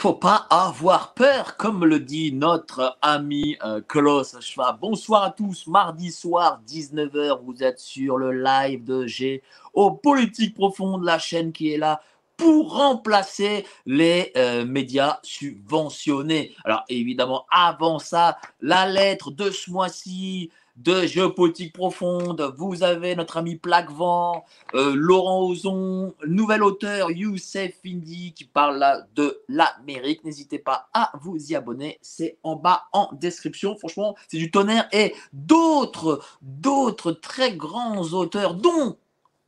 Faut pas avoir peur, comme le dit notre ami euh, Klaus Schwab. Bonsoir à tous, mardi soir, 19h, vous êtes sur le live de G au Politique Profonde, la chaîne qui est là pour remplacer les euh, médias subventionnés. Alors évidemment, avant ça, la lettre de ce mois-ci, de géopolitique profonde. Vous avez notre ami Plaquevent, euh, Laurent Ozon, nouvel auteur Youssef Indy qui parle de l'Amérique. N'hésitez pas à vous y abonner. C'est en bas en description. Franchement, c'est du tonnerre. Et d'autres, d'autres très grands auteurs, dont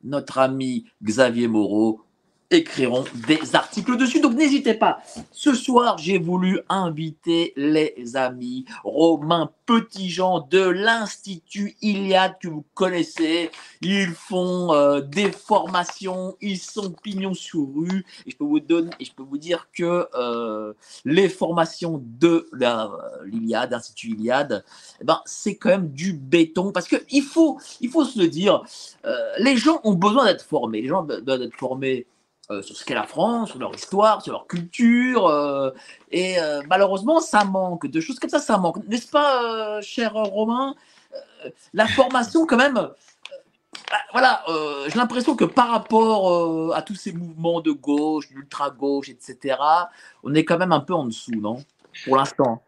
notre ami Xavier Moreau, écriront des articles dessus. Donc n'hésitez pas. Ce soir, j'ai voulu inviter les amis Romain Petitjean de l'Institut Iliade que vous connaissez. Ils font euh, des formations, ils sont pignons sur rue. Et je peux vous donner, et je peux vous dire que euh, les formations de l'Iliade, l'Institut Iliade, eh ben, c'est quand même du béton parce que il faut, il faut se le dire. Euh, les gens ont besoin d'être formés. Les gens doivent être formés euh, sur ce qu'est la France, sur leur histoire, sur leur culture. Euh, et euh, malheureusement, ça manque de choses comme ça, ça manque. N'est-ce pas, cher Romain La formation, quand même. Bah, voilà, j'ai l'impression que par rapport à tous ces mouvements de gauche, d'ultra-gauche, etc., on est quand même un peu en dessous, non? Pour l'instant.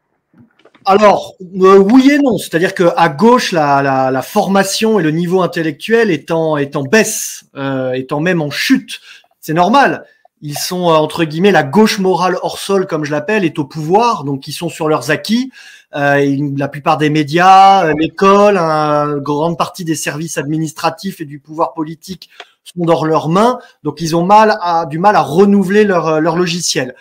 Alors oui et non, c'est-à-dire que à gauche la, la, formation et le niveau intellectuel est en, est en baisse, euh, étant même en chute c'est normal. Ils sont euh, entre guillemets la gauche morale hors sol, comme je l'appelle, est au pouvoir, donc ils sont sur leurs acquis. Euh, la plupart des médias, euh, l'école, une grande partie des services administratifs et du pouvoir politique sont dans leurs mains, donc ils ont mal du mal à renouveler leur, leur logiciel.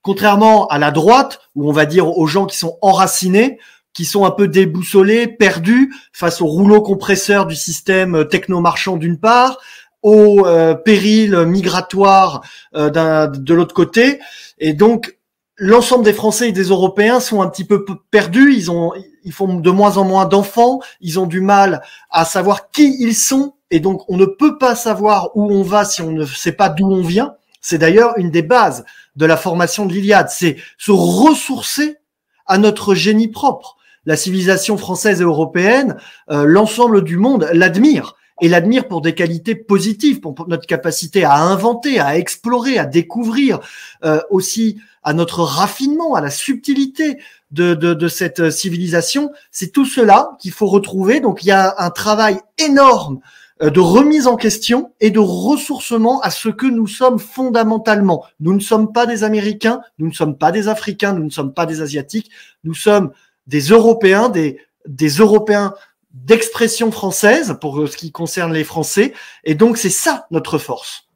Contrairement à la droite, où on va dire aux gens qui sont enracinés, qui sont un peu déboussolés, perdus face au rouleau compresseur du système techno-marchand d'une part, au euh, péril migratoire euh, de l'autre côté. Et donc, l'ensemble des Français et des Européens sont un petit peu perdus. Ils ont, ils font de moins en moins d'enfants. Ils ont du mal à savoir qui ils sont. Et donc, on ne peut pas savoir où on va si on ne sait pas d'où on vient. C'est d'ailleurs une des bases de la formation de l'Iliade. C'est se ressourcer à notre génie propre. La civilisation française et européenne, euh, l'ensemble du monde l'admire et l'admire pour des qualités positives, pour notre capacité à inventer, à explorer, à découvrir, euh, aussi à notre raffinement, à la subtilité de, de, de cette civilisation. C'est tout cela qu'il faut retrouver. Donc il y a un travail énorme euh, de remise en question et de ressourcement à ce que nous sommes fondamentalement. Nous ne sommes pas des Américains, nous ne sommes pas des Africains, nous ne sommes pas des Asiatiques, nous sommes des Européens, des, des Européens d'expression française pour ce qui concerne les Français. Et donc, c'est ça notre force.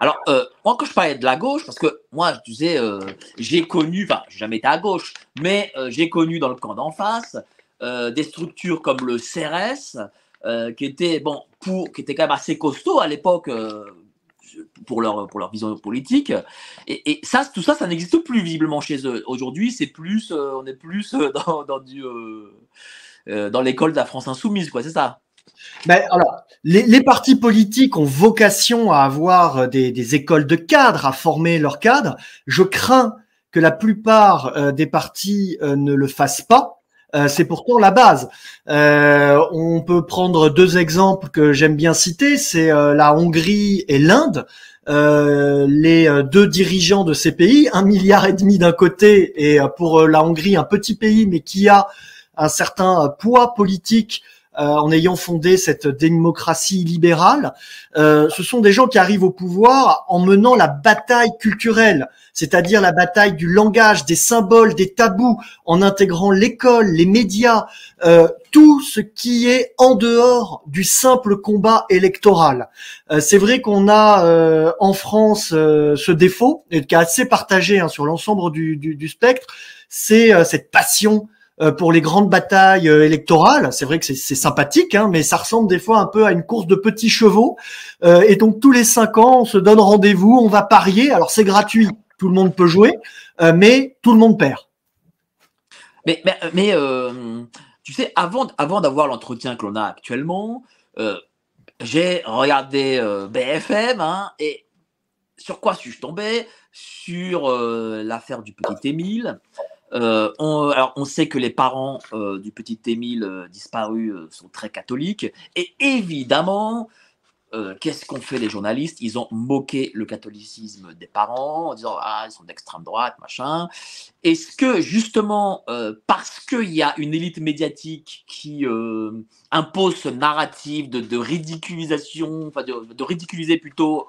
Alors, euh, moi, quand je parlais de la gauche, parce que moi, je disais, euh, j'ai connu, enfin, j'ai jamais été à gauche, mais euh, j'ai connu dans le camp d'en face des structures comme le CRS, qui était bon pour, qui était quand même assez costaud à l'époque pour leur pour leur vision politique. Et, ça, tout ça, ça n'existe plus visiblement chez eux. Aujourd'hui, c'est plus, on est plus dans, dans du euh, dans l'école de la France insoumise, quoi, c'est ça? Ben, alors, les, les, partis politiques ont vocation à avoir des, des, écoles de cadres, à former leurs cadres. Je crains que la plupart euh, des partis euh, ne le fassent pas. c'est pourtant la base. on peut prendre deux exemples que j'aime bien citer, c'est la Hongrie et l'Inde. les deux dirigeants de ces pays, un milliard et demi d'un côté, et pour la Hongrie un petit pays, mais qui a un certain poids politique en ayant fondé cette démocratie libérale. ce sont des gens qui arrivent au pouvoir en menant la bataille culturelle, c'est-à-dire la bataille du langage, des symboles, des tabous, en intégrant l'école, les médias, tout ce qui est en dehors du simple combat électoral. C'est vrai qu'on a en France ce défaut, et qui est assez partagé hein, sur l'ensemble du, du, du spectre, c'est euh, cette passion euh, pour les grandes batailles euh, électorales. C'est vrai que c'est sympathique, hein, mais ça ressemble des fois un peu à une course de petits chevaux. et donc tous les cinq ans, on se donne rendez-vous, on va parier. Alors c'est gratuit, tout le monde peut jouer, mais tout le monde perd. Mais tu sais, avant, avant d'avoir l'entretien que l'on a actuellement, j'ai regardé BFM hein, et sur quoi suis-je tombé? Sur l'affaire du petit Émile. Euh, on, alors, on sait que les parents euh, du petit Émile euh, disparu sont très catholiques. Et évidemment, qu'est-ce qu'ont fait les journalistes? Ils ont moqué le catholicisme des parents en disant Ah, ils sont d'extrême droite, machin. Est-ce que, justement, parce qu'il y a une élite médiatique qui impose ce narratif de, ridiculisation, enfin, de, ridiculiser plutôt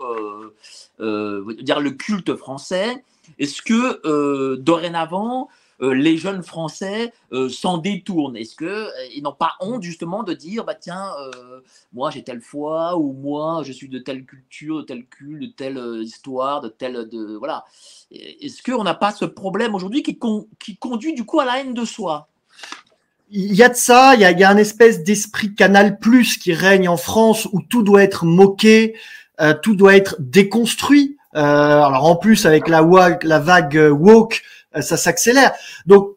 dire le culte français, est-ce que dorénavant, euh, les jeunes Français euh, s'en détournent Est-ce qu'ils euh, n'ont pas honte justement de dire bah tiens, moi j'ai telle foi ou moi je suis de telle culture, de tel culte, de telle histoire, de telle de voilà. Est-ce qu'on n'a pas ce problème aujourd'hui qui, conduit du coup à la haine de soi? Il y a de ça, il y a, un espèce d'esprit canal plus qui règne en France où tout doit être moqué, tout doit être déconstruit. alors en plus avec la, la vague woke, euh, ça s'accélère. Donc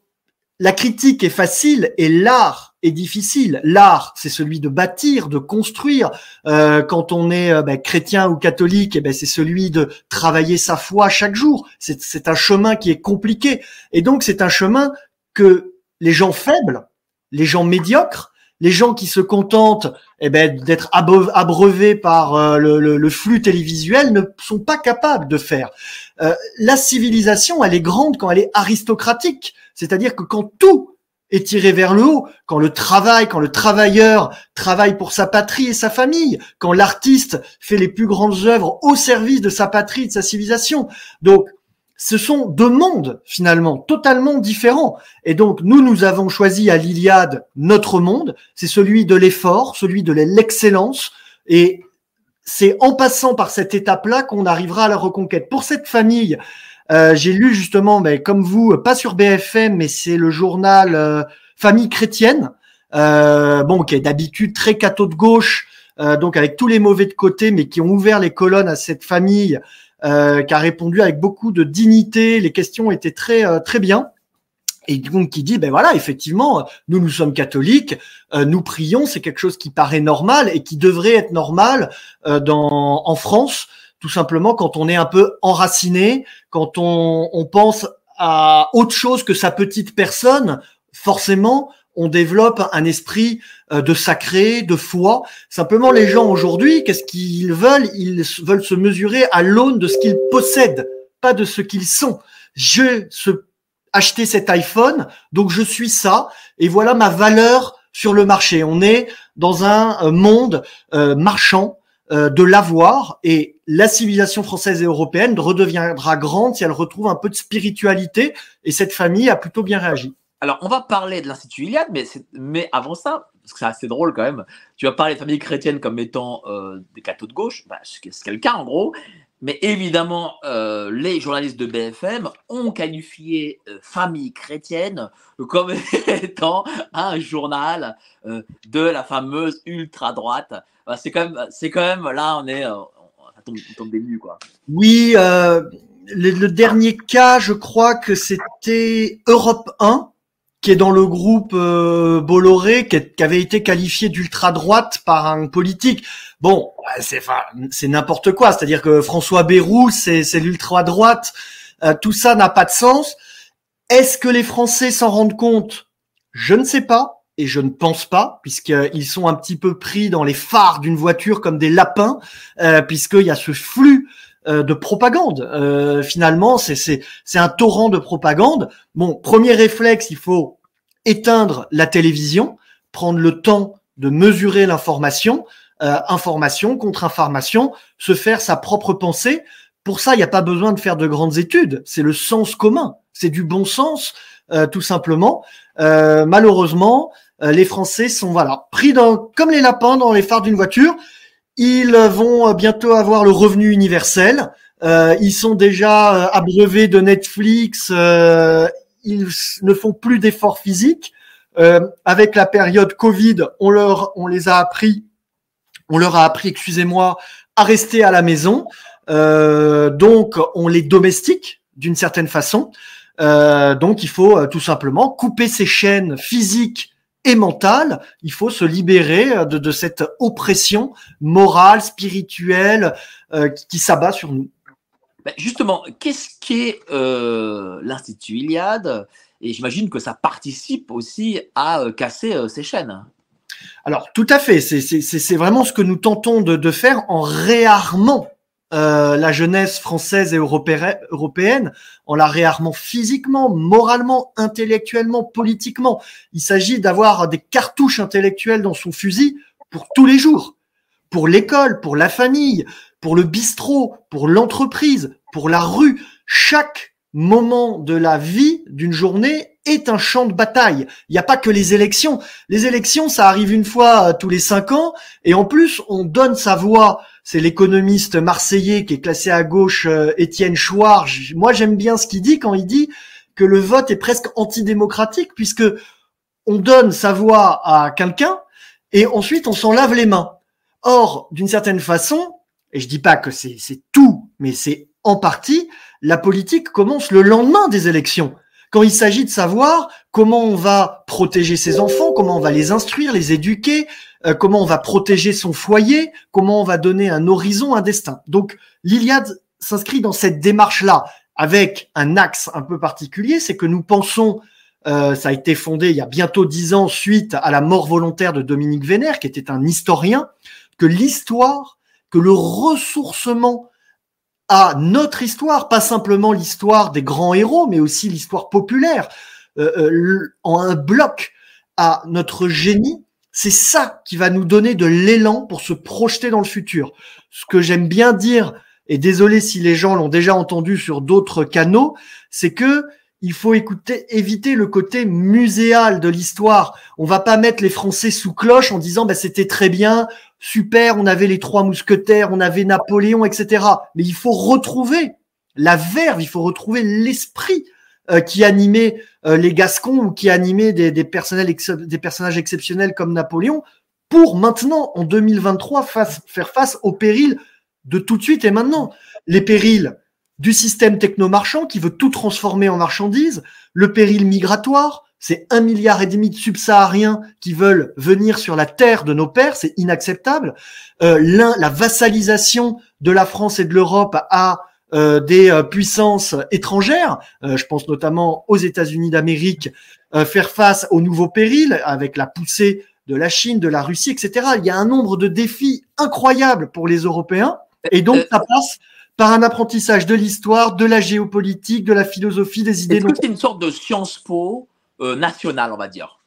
la critique est facile et l'art est difficile. L'art, c'est celui de bâtir, de construire. Euh, quand on est euh, ben, chrétien ou catholique, eh ben, c'est celui de travailler sa foi chaque jour. C'est un chemin qui est compliqué. Et donc, c'est un chemin que les gens faibles, les gens médiocres, les gens qui se contentent eh ben, d'être abreuvés par euh, le, flux télévisuel ne sont pas capables de faire. Euh, la civilisation, elle est grande quand elle est aristocratique, c'est-à-dire que quand tout est tiré vers le haut, quand le travail, quand le travailleur travaille pour sa patrie et sa famille, quand l'artiste fait les plus grandes œuvres au service de sa patrie, de sa civilisation. Donc, ce sont deux mondes finalement totalement différents. Et donc nous, nous avons choisi à l'Iliade notre monde, c'est celui de l'effort, celui de l'excellence. Et c'est en passant par cette étape-là qu'on arrivera à la reconquête. Pour cette famille, euh, j'ai lu justement, mais comme vous, pas sur BFM, mais c'est le journal euh, Famille chrétienne, euh, bon, qui est d'habitude très catho de gauche, donc avec tous les mauvais de côté, mais qui ont ouvert les colonnes à cette famille euh, qui a répondu avec beaucoup de dignité. Les questions étaient très euh, très bien. Et donc qui dit ben voilà effectivement nous nous sommes catholiques euh, nous prions c'est quelque chose qui paraît normal et qui devrait être normal dans en France tout simplement quand on est un peu enraciné quand on, on pense à autre chose que sa petite personne forcément on développe un esprit euh, de sacré, de foi. Simplement, les gens aujourd'hui, qu'est-ce qu'ils veulent? Ils veulent se mesurer à l'aune de ce qu'ils possèdent, pas de ce qu'ils sont. Je se acheté cet iPhone, donc je suis ça, et voilà ma valeur sur le marché. On est dans un euh, monde euh, marchand de l'avoir, et la civilisation française et européenne redeviendra grande si elle retrouve un peu de spiritualité, et cette famille a plutôt bien réagi. Alors, on va parler de l'Institut Iliade, mais, mais avant ça, parce que c'est assez drôle quand même, tu vas parler de familles chrétiennes comme étant euh, des cathos de gauche, bah, ce qui est le cas en gros, mais évidemment, euh, les journalistes de BFM ont qualifié euh, Famille chrétienne comme étant un journal de la fameuse ultra-droite. Bah, c'est quand, même, quand même, là, on est, on, tombe, on tombe des nues, quoi. Oui, le, dernier cas, je crois que c'était Europe 1 qui est dans le groupe euh, Bolloré, qui, avait été qualifié d'ultra droite par un politique. Bon, c'est c'est n'importe quoi. C'est-à-dire que François Bayrou, c'est l'ultra droite. Euh, tout ça n'a pas de sens. Est-ce que les Français s'en rendent compte? Je ne sais pas. Et je ne pense pas, puisqu'ils sont un petit peu pris dans les phares d'une voiture comme des lapins, euh, puisqu'il y a ce flux de propagande. Euh, finalement, c'est un torrent de propagande. Bon, premier réflexe, il faut éteindre la télévision, prendre le temps de mesurer l'information, euh, information contre information, se faire sa propre pensée. Pour ça, il n'y a pas besoin de faire de grandes études. C'est le sens commun, c'est du bon sens, euh, tout simplement. Euh, malheureusement, les Français sont voilà pris dans, comme les lapins dans les phares d'une voiture. Ils vont bientôt avoir le revenu universel. ils sont déjà abreuvés de Netflix. ils ne font plus d'efforts physiques. avec la période Covid, on leur, on les a appris on leur a appris, excusez-moi, à rester à la maison. Euh, donc, on les domestique d'une certaine façon. Euh, donc, il faut euh, tout simplement couper ces chaînes physiques et mentales. Il faut se libérer de, cette oppression morale, spirituelle qui, s'abat sur nous. Ben, justement, qu'est-ce qu'est l'Institut Iliade? Et j'imagine que ça participe aussi à casser ces chaînes. Alors, tout à fait. C'est vraiment ce que nous tentons de, faire en réarmant euh, la jeunesse française et européenne, en la réarmant physiquement, moralement, intellectuellement, politiquement. Il s'agit d'avoir des cartouches intellectuelles dans son fusil pour tous les jours, pour l'école, pour la famille, pour le bistrot, pour l'entreprise, pour la rue. Chaque moment de la vie d'une journée est un champ de bataille. Il n'y a pas que les élections. Les élections, ça arrive une fois euh, tous les cinq ans, et en plus, on donne sa voix. C'est l'économiste marseillais qui est classé à gauche, euh, Étienne Chouard. Moi, j'aime bien ce qu'il dit quand il dit que le vote est presque antidémocratique, puisque on donne sa voix à quelqu'un, et ensuite on s'en lave les mains. Or, d'une certaine façon, et je dis pas que c'est tout, mais c'est en partie, la politique commence le lendemain des élections quand il s'agit de savoir comment on va protéger ses enfants, comment on va les instruire, les éduquer, euh, comment on va protéger son foyer, comment on va donner un horizon, un destin. Donc l'Iliade s'inscrit dans cette démarche-là avec un axe un peu particulier, c'est que nous pensons, euh, ça a été fondé il y a bientôt dix ans suite à la mort volontaire de Dominique Vénère, qui était un historien, que l'histoire, que le ressourcement à notre histoire, pas simplement l'histoire des grands héros, mais aussi l'histoire populaire, euh, euh, en un bloc à notre génie, c'est ça qui va nous donner de l'élan pour se projeter dans le futur. Ce que j'aime bien dire, et désolé si les gens l'ont déjà entendu sur d'autres canaux, c'est que il faut écouter, éviter le côté muséal de l'histoire. On va pas mettre les Français sous cloche en disant bah, c'était très bien, super, on avait les trois mousquetaires, on avait Napoléon, etc. Mais il faut retrouver la verve, il faut retrouver l'esprit euh, qui animait euh, les Gascons ou qui animait des, des, des personnages exceptionnels comme Napoléon pour maintenant, en 2023, faire face aux périls de tout de suite et maintenant. Les périls du système techno-marchand qui veut tout transformer en marchandises, le péril migratoire, c'est un milliard et demi de subsahariens qui veulent venir sur la terre de nos pères, c'est inacceptable. Euh, la vassalisation de la France et de l'Europe à euh, des euh, puissances étrangères, euh, je pense notamment aux États-Unis d'Amérique, faire face aux nouveaux périls avec la poussée de la Chine, de la Russie, etc. Il y a un nombre de défis incroyables pour les Européens, et donc ça passe par un apprentissage de l'histoire, de la géopolitique, de la philosophie, des idées. Est-ce que c'est une sorte de Sciences Po euh, nationale, on va dire?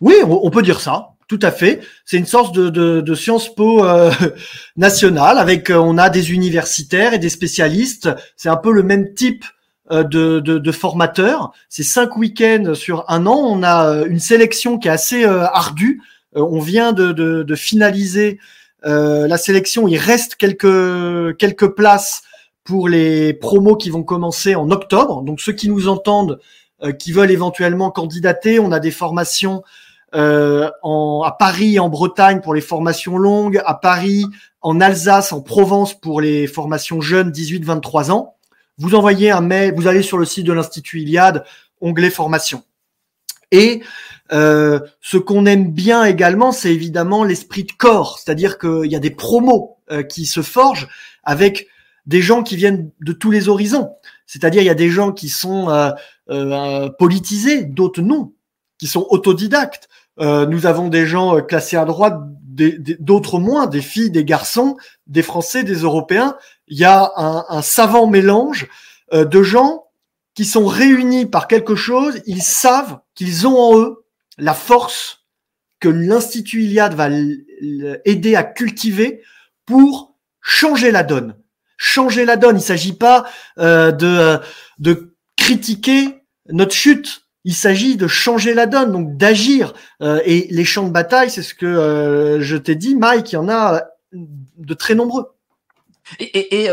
Oui, on, peut dire ça. Tout à fait. C'est une sorte de, de, de Sciences Po euh, nationale avec euh, on a des universitaires et des spécialistes. C'est un peu le même type euh, de, de, de formateurs. C'est cinq week-ends sur un an. On a une sélection qui est assez ardue. on vient de, de, de finaliser la sélection. Il reste quelques quelques places pour les promos qui vont commencer en octobre. Donc ceux qui nous entendent, euh, qui veulent éventuellement candidater, on a des formations euh, en, à Paris, en Bretagne pour les formations longues, à Paris, en Alsace, en Provence pour les formations jeunes 18-23 ans. Vous envoyez un mail, vous allez sur le site de l'Institut Iliade, onglet formation. Et euh, ce qu'on aime bien également, c'est évidemment l'esprit de corps, c'est-à-dire qu'il y a des promos euh, qui se forgent avec des gens qui viennent de tous les horizons. C'est-à-dire il y a des gens qui sont euh, euh, politisés, d'autres non, qui sont autodidactes. Euh, nous avons des gens classés à droite, d'autres moins, des filles, des garçons, des Français, des Européens. Il y a un, un savant mélange de gens qui sont réunis par quelque chose. Ils savent qu'ils ont en eux la force que l'Institut Iliade va aider à cultiver pour changer la donne. Changer la donne. Il s'agit pas euh, de, de critiquer notre chute. Il s'agit de changer la donne, donc d'agir. Euh, et les champs de bataille, c'est ce que euh, je t'ai dit, Mike, il y en a de très nombreux. Et,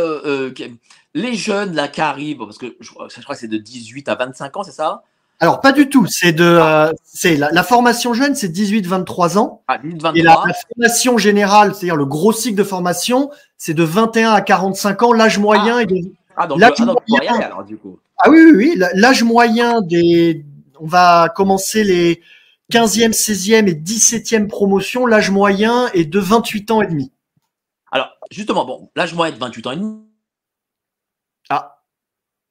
les jeunes là qui arrivent, parce que je crois que c'est de 18 à 25 ans, c'est ça? Alors pas du tout, c'est de euh, c'est la, formation jeune, c'est 18-23 ans. Ah, 18, et la, formation générale, c'est-à-dire le gros cycle de formation, c'est de 21 à 45 ans, l'âge moyen est de Ah donc, l'âge moyen, alors, du coup. Ah oui oui oui, l'âge moyen des on va commencer les 15e, 16e et 17e promotions, l'âge moyen est de 28 ans et demi. Alors, justement, bon, l'âge moyen est de 28 ans et demi. Ah.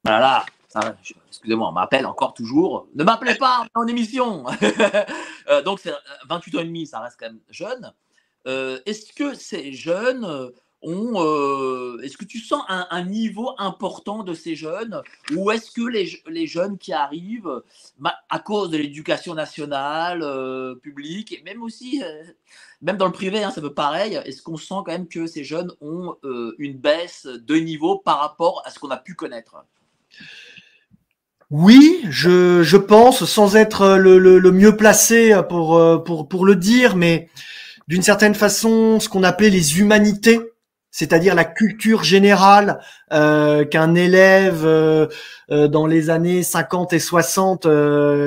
Voilà, excusez-moi, on m'appelle encore toujours. Ne m'appelez pas en émission. Euh, donc, c'est 28 ans et demi, ça reste quand même jeune. Euh, est-ce que ces jeunes ont. Euh, est-ce que tu sens un, niveau important de ces jeunes Ou est-ce que les, les, jeunes qui arrivent, à cause de l'éducation nationale, publique, et même aussi, même dans le privé, hein, ça veut pareil, est-ce qu'on sent quand même que ces jeunes ont une baisse de niveau par rapport à ce qu'on a pu connaître? Oui, je, je pense, sans être le, mieux placé pour, euh, pour, pour le dire, mais d'une certaine façon, ce qu'on appelait les humanités, c'est-à-dire la culture générale euh, qu'un élève euh, dans les années 50 et 60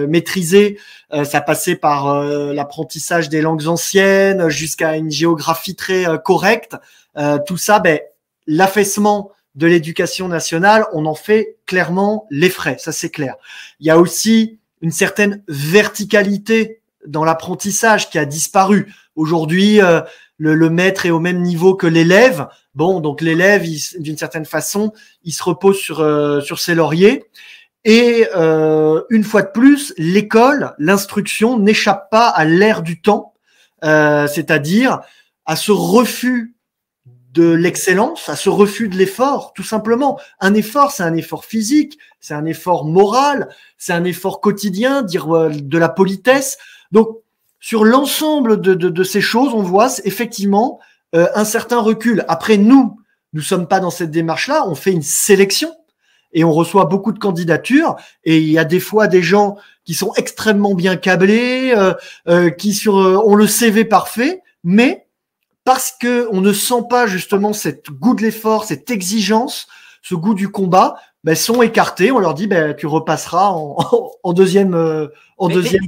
maîtrisait. ça passait par l'apprentissage des langues anciennes jusqu'à une géographie très correcte. tout ça, ben, l'affaissement de l'éducation nationale, on en fait clairement les frais, ça c'est clair. Il y a aussi une certaine verticalité dans l'apprentissage qui a disparu. Aujourd'hui, euh, le, maître est au même niveau que l'élève. Bon, donc l'élève, d'une certaine façon, il se repose sur, euh, sur ses lauriers. Et euh, une fois de plus, l'école, l'instruction n'échappe pas à l'ère du temps, c'est-à-dire à ce refus de l'excellence, à ce refus de l'effort, tout simplement. Un effort, c'est un effort physique, c'est un effort moral, c'est un effort quotidien, dire euh, de la politesse. Donc, sur l'ensemble de, de, ces choses, on voit effectivement euh, un certain recul. Après, nous, nous sommes pas dans cette démarche-là, on fait une sélection et on reçoit beaucoup de candidatures et il y a des fois des gens qui sont extrêmement bien câblés, euh, qui sur ont le CV parfait, mais parce que on ne sent pas justement cette goût de l'effort, cette exigence, ce goût du combat, ben, sont écartés. On leur dit, ben, tu repasseras en, en deuxième, euh, en deuxième.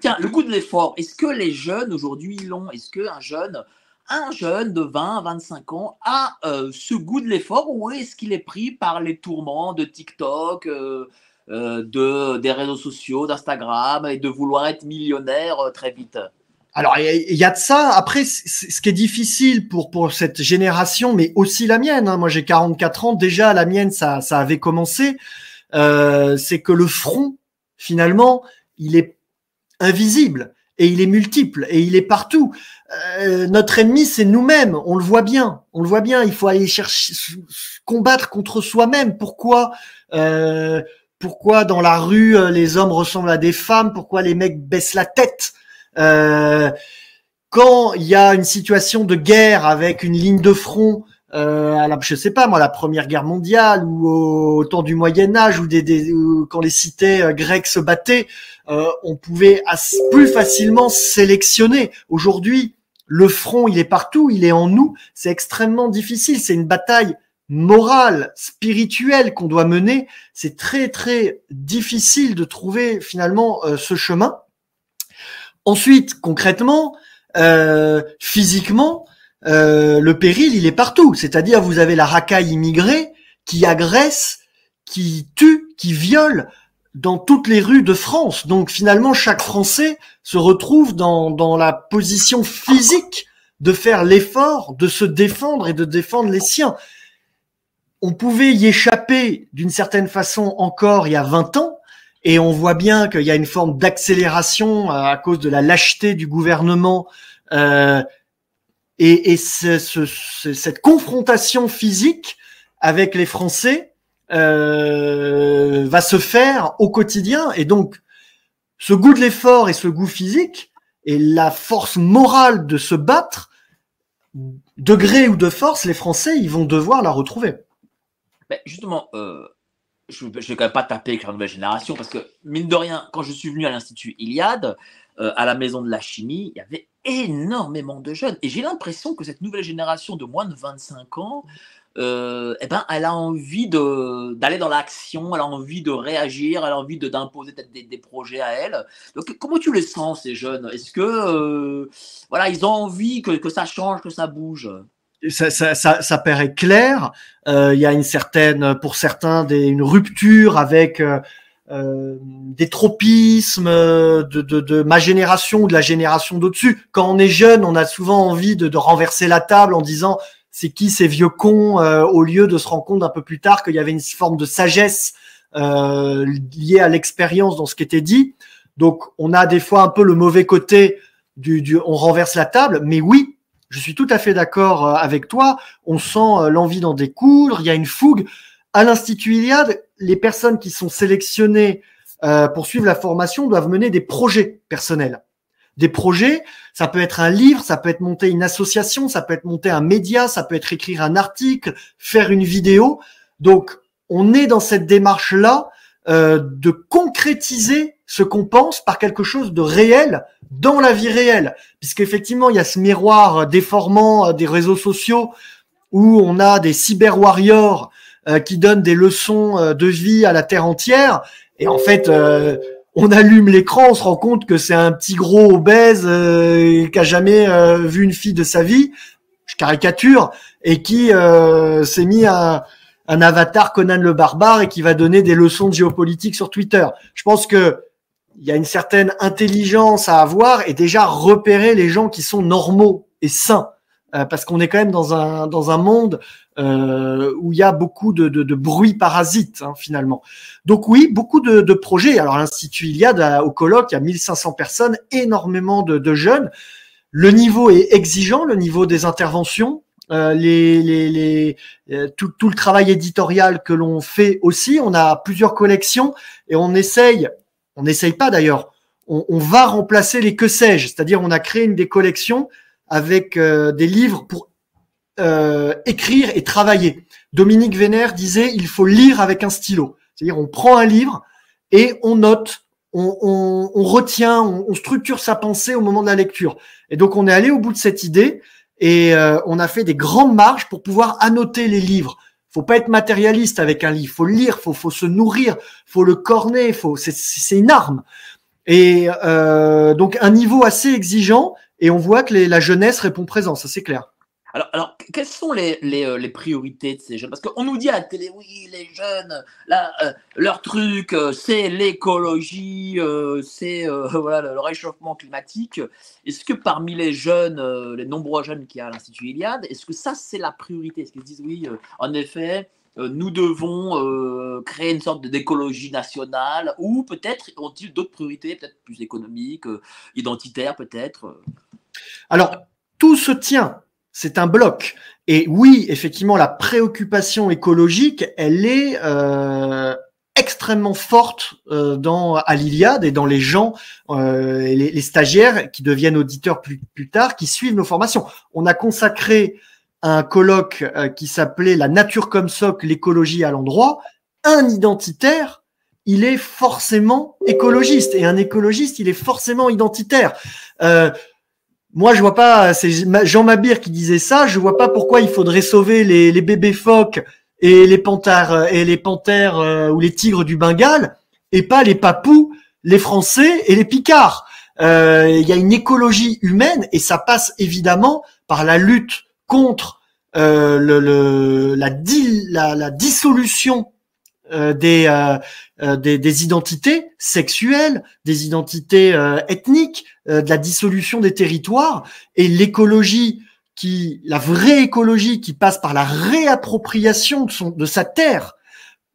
tiens, le goût de l'effort. Est-ce que les jeunes aujourd'hui l'ont? Est-ce qu'un jeune, un jeune de 20 25 ans a euh, ce goût de l'effort ou est-ce qu'il est pris par les tourments de TikTok, euh, de des réseaux sociaux, d'Instagram et de vouloir être millionnaire très vite? Alors il y, a de ça. Après, ce qui est difficile pour pour cette génération, mais aussi la mienne. Hein. Moi, j'ai 44 ans. Déjà, la mienne, ça ça avait commencé. Euh, c'est que le front, finalement, il est invisible et il est multiple et il est partout. Euh, notre ennemi, c'est nous-mêmes. On le voit bien. On le voit bien. Il faut aller chercher combattre contre soi-même. Pourquoi euh, Pourquoi dans la rue les hommes ressemblent à des femmes? Pourquoi les mecs baissent la tête? Quand il y a une situation de guerre avec une ligne de front, euh, à la, je sais pas moi, la Première Guerre mondiale ou au, temps du Moyen Âge, ou des, des quand les cités euh, grecques se battaient, euh, on pouvait plus facilement sélectionner. Aujourd'hui, le front, il est partout, il est en nous. C'est extrêmement difficile. C'est une bataille morale, spirituelle qu'on doit mener. C'est très très difficile de trouver finalement euh, ce chemin. Ensuite, concrètement, euh, physiquement, euh, le péril, il est partout. C'est-à-dire, vous avez la racaille immigrée qui agresse, qui tue, qui viole dans toutes les rues de France. Donc finalement, chaque Français se retrouve dans, dans la position physique de faire l'effort de se défendre et de défendre les siens. On pouvait y échapper d'une certaine façon encore il y a 20 ans, et on voit bien qu'il y a une forme d'accélération euh, à cause de la lâcheté du gouvernement euh, et, et ce, ce, cette confrontation physique avec les Français euh, va se faire au quotidien. Et donc, ce goût de l'effort et ce goût physique, et la force morale de se battre, de gré ou de force, les Français, ils vont devoir la retrouver. Mais justement, euh, je ne vais quand même pas taper sur la nouvelle génération parce que, mine de rien, quand je suis venu à l'Institut Iliade, euh, à la maison de la chimie, il y avait énormément de jeunes. Et j'ai l'impression que cette nouvelle génération de moins de 25 ans, euh, eh ben, elle a envie d'aller dans l'action, elle a envie de réagir, elle a envie d'imposer peut-être des, projets à elle. Donc, comment tu les sens, ces jeunes? Est-ce que, euh, voilà, ils ont envie que, que, ça change, que ça bouge? Ça, ça, ça, ça paraît clair. Euh, il y a une certaine, pour certains, des, une rupture avec euh, euh des tropismes de, de, de, ma génération ou de la génération d'au-dessus. Quand on est jeune, on a souvent envie de, de renverser la table en disant c'est qui ces vieux cons euh, au lieu de se rendre compte un peu plus tard qu'il y avait une forme de sagesse euh, liée à l'expérience dans ce qui était dit. Donc on a des fois un peu le mauvais côté du, du on renverse la table, mais oui, je suis tout à fait d'accord euh, avec toi. On sent l'envie d'en découdre, il y a une fougue. À l'Institut Iliade, les personnes qui sont sélectionnées pour suivre la formation doivent mener des projets personnels des projets. Ça peut être un livre, ça peut être monter une association, ça peut être monter un média, ça peut être écrire un article, faire une vidéo. Donc, on est dans cette démarche-là euh, de concrétiser ce qu'on pense par quelque chose de réel dans la vie réelle. Puisqu'effectivement, il y a ce miroir déformant des réseaux sociaux où on a des cyber warriors euh, qui donnent des leçons euh, de vie à la terre entière. Et en fait, on allume l'écran, on se rend compte que c'est un petit gros obèse euh, qui a jamais euh, vu une fille de sa vie, je caricature, et qui euh, s'est mis un, un avatar Conan le barbare et qui va donner des leçons de géopolitique sur Twitter. Je pense que il y a une certaine intelligence à avoir et déjà repérer les gens qui sont normaux et sains. Euh, parce qu'on est quand même dans un dans un monde euh, où il y a beaucoup de, de, de bruit hein, finalement. Donc oui, beaucoup de, de projets. Alors l'institut Iliade au colloque, il y a 1500 personnes, énormément de, de jeunes. Le niveau est exigeant, le niveau des interventions, euh, les, les, les euh, tout, tout, le travail éditorial que l'on fait aussi. On a plusieurs collections et on essaye, on n'essaye pas d'ailleurs, on, va remplacer les que sais-je, c'est-à-dire on a créé une des collections avec euh, des livres pour euh, écrire et travailler. Dominique Vénère disait il faut lire avec un stylo. C'est-à-dire on prend un livre et on note, on, retient, on, on, structure sa pensée au moment de la lecture. Et donc on est allé au bout de cette idée et euh, on a fait des grandes marges pour pouvoir annoter les livres. Faut pas être matérialiste avec un livre, faut le lire, faut, faut se nourrir, faut le corner, faut c'est une arme. Et euh, donc un niveau assez exigeant, et on voit que la jeunesse répond présent, ça c'est clair. Alors, quelles sont euh, les, priorités de ces jeunes? Parce qu'on nous dit à la télé, oui, les jeunes, euh, leur truc, euh, c'est l'écologie, c'est le réchauffement climatique. Est-ce que parmi les jeunes, les nombreux jeunes qui y a à l'Institut Iliade, est-ce que ça, c'est la priorité? Est-ce qu'ils disent, oui, en effet, nous devons créer une sorte d'écologie nationale ou peut-être ont-ils d'autres priorités, peut-être plus économiques, identitaires peut-être alors, tout se tient. C'est un bloc. Et oui, effectivement, la préoccupation écologique, elle est euh, extrêmement forte euh, dans à l'Iliade et dans les gens, euh, les, stagiaires qui deviennent auditeurs plus, tard, qui suivent nos formations. On a consacré un colloque qui s'appelait La nature comme socle, l'écologie à l'endroit. Un identitaire, il est forcément écologiste et un écologiste, il est forcément identitaire. Moi, je vois pas, c'est Jean Mabir qui disait ça, je vois pas pourquoi il faudrait sauver les, bébés phoques et les panthères, euh, et les euh, ou les tigres du Bengale et pas les papous, les Français et les Picards. Euh, il y a une écologie humaine et ça passe évidemment par la lutte contre la, dissolution euh, des, euh, euh, des, des, identités sexuelles, des identités ethniques, de la dissolution des territoires et l'écologie qui, la vraie écologie qui passe par la réappropriation de, son, de sa terre,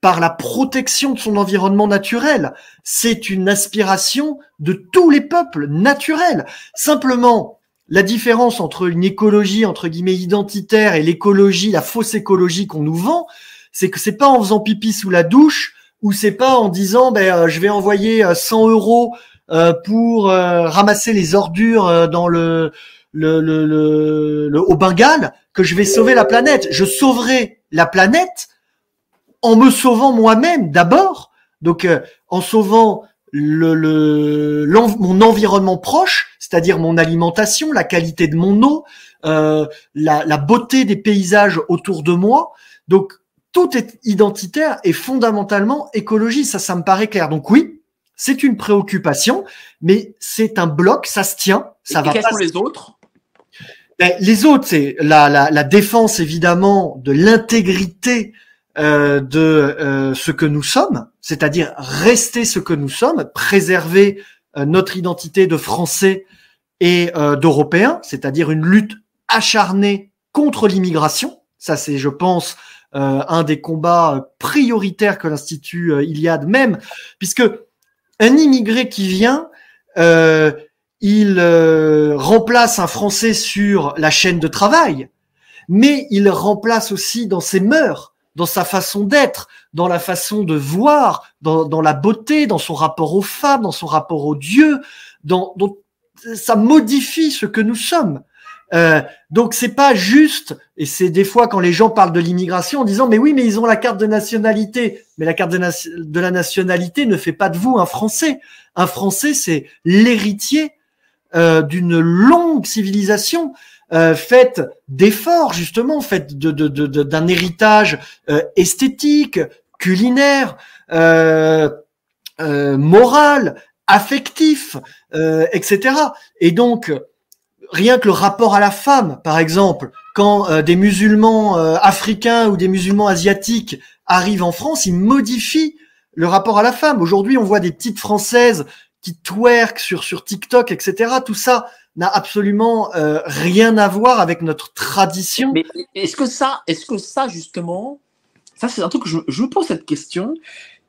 par la protection de son environnement naturel. C'est une aspiration de tous les peuples naturels. Simplement, la différence entre une écologie entre guillemets identitaire et l'écologie, la fausse écologie qu'on nous vend, c'est que c'est pas en faisant pipi sous la douche où c'est pas en disant ben je vais envoyer 100 euros pour ramasser les ordures dans le le, le, le, au Bengale que je vais sauver la planète. Je sauverai la planète en me sauvant moi-même d'abord. Donc euh, en sauvant le, le mon environnement proche, c'est-à-dire mon alimentation, la qualité de mon eau, euh, la, la, beauté des paysages autour de moi. Donc tout est identitaire et fondamentalement écologie. Ça, ça me paraît clair. Donc oui, c'est une préoccupation, mais c'est un bloc, ça se tient. Ça et va quels sont les autres? Ben, les autres, c'est la, la, la, défense évidemment de l'intégrité euh, de euh, ce que nous sommes, c'est-à-dire rester ce que nous sommes, préserver euh, notre identité de Français et d'Européens, c'est-à-dire une lutte acharnée contre l'immigration. Ça, c'est, je pense, un des combats prioritaires que l'Institut Iliade même, puisque un immigré qui vient, il euh, remplace un Français sur la chaîne de travail, mais il remplace aussi dans ses mœurs, dans sa façon d'être, dans la façon de voir, dans, la beauté, dans son rapport aux femmes, dans son rapport aux dieux, dans, ça modifie ce que nous sommes. Euh, donc c'est pas juste, et c'est des fois quand les gens parlent de l'immigration en disant mais oui mais ils ont la carte de nationalité, mais la carte de, de la nationalité ne fait pas de vous un Français. Un Français c'est l'héritier euh, d'une longue civilisation euh, faite d'efforts justement, faite de, de, de, d'un héritage euh, esthétique, culinaire, moral, affectif, etc. Et donc rien que le rapport à la femme, par exemple, quand des musulmans africains ou des musulmans asiatiques arrivent en France, ils modifient le rapport à la femme. Aujourd'hui, on voit des petites françaises qui twerk sur sur TikTok, etc. Tout ça n'a absolument euh, rien à voir avec notre tradition. Mais est-ce que ça, est-ce que ça justement, ça c'est un truc que je, je pose cette question.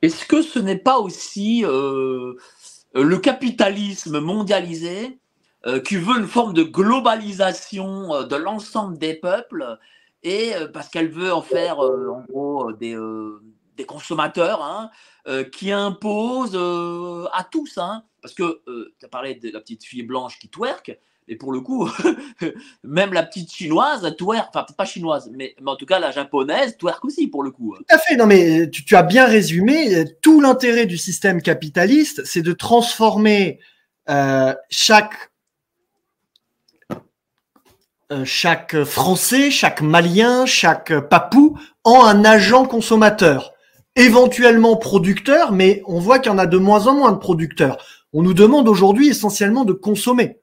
Est-ce que ce n'est pas aussi euh, le capitalisme mondialisé euh, qui veut une forme de globalisation euh, de l'ensemble des peuples et euh, parce qu'elle veut en faire en gros des des consommateurs hein, euh, qui imposent euh, à tous. Hein, parce que euh, tu as parlé de la petite fille blanche qui twerk, et pour le coup, même la petite chinoise twerk, enfin pas chinoise, mais, mais, en tout cas la japonaise twerk aussi pour le coup. Tout à fait, non mais tu as bien résumé, tout l'intérêt du système capitaliste, c'est de transformer chaque chaque Français, chaque Malien, chaque Papou en un agent consommateur éventuellement producteurs, mais on voit qu'il y en a de moins en moins de producteurs. On nous demande aujourd'hui essentiellement de consommer.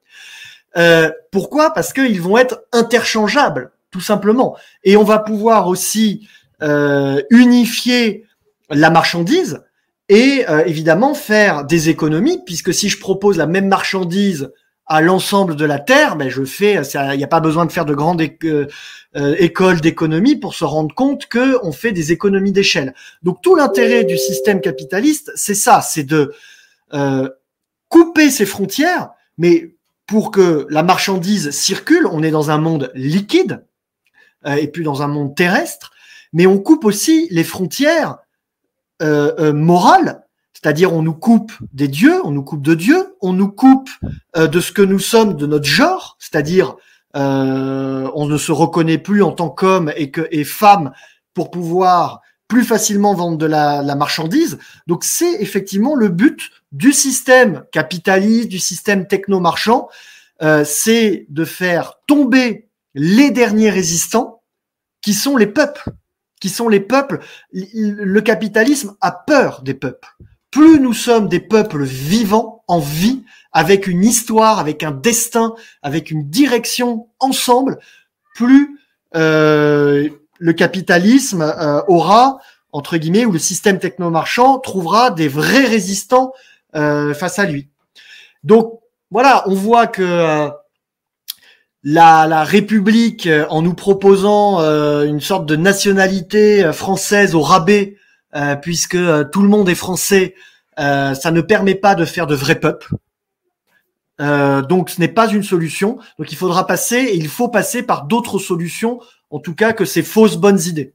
Euh, pourquoi? Parce qu'ils vont être interchangeables, tout simplement. Et on va pouvoir aussi euh, unifier la marchandise et euh, évidemment faire des économies, puisque si je propose la même marchandise à l'ensemble de la Terre, ben je fais, il n'y a pas besoin de faire de grandes euh, euh, écoles d'économie pour se rendre compte que on fait des économies d'échelle. Donc tout l'intérêt du système capitaliste, c'est ça, c'est de euh, couper ses frontières, mais pour que la marchandise circule, on est dans un monde liquide et puis dans un monde terrestre, mais on coupe aussi les frontières morales c'est-à-dire on nous coupe des dieux, on nous coupe de Dieu, on nous coupe euh, de ce que nous sommes, de notre genre, c'est-à-dire euh, on ne se reconnaît plus en tant qu'homme et que et femme pour pouvoir plus facilement vendre de la, marchandise. Donc c'est effectivement le but du système capitaliste, du système techno-marchand, euh, c'est de faire tomber les derniers résistants qui sont les peuples, qui sont les peuples. Le capitalisme a peur des peuples plus nous sommes des peuples vivants, en vie, avec une histoire, avec un destin, avec une direction ensemble, plus euh, le capitalisme euh, aura, entre guillemets, ou le système technomarchand trouvera des vrais résistants euh, face à lui. Donc voilà, on voit que la, République, en nous proposant une sorte de nationalité française au rabais, puisque euh, tout le monde est français, euh, ça ne permet pas de faire de vrais peuples. donc ce n'est pas une solution. Donc il faudra passer, et il faut passer par d'autres solutions, en tout cas que ces fausses bonnes idées.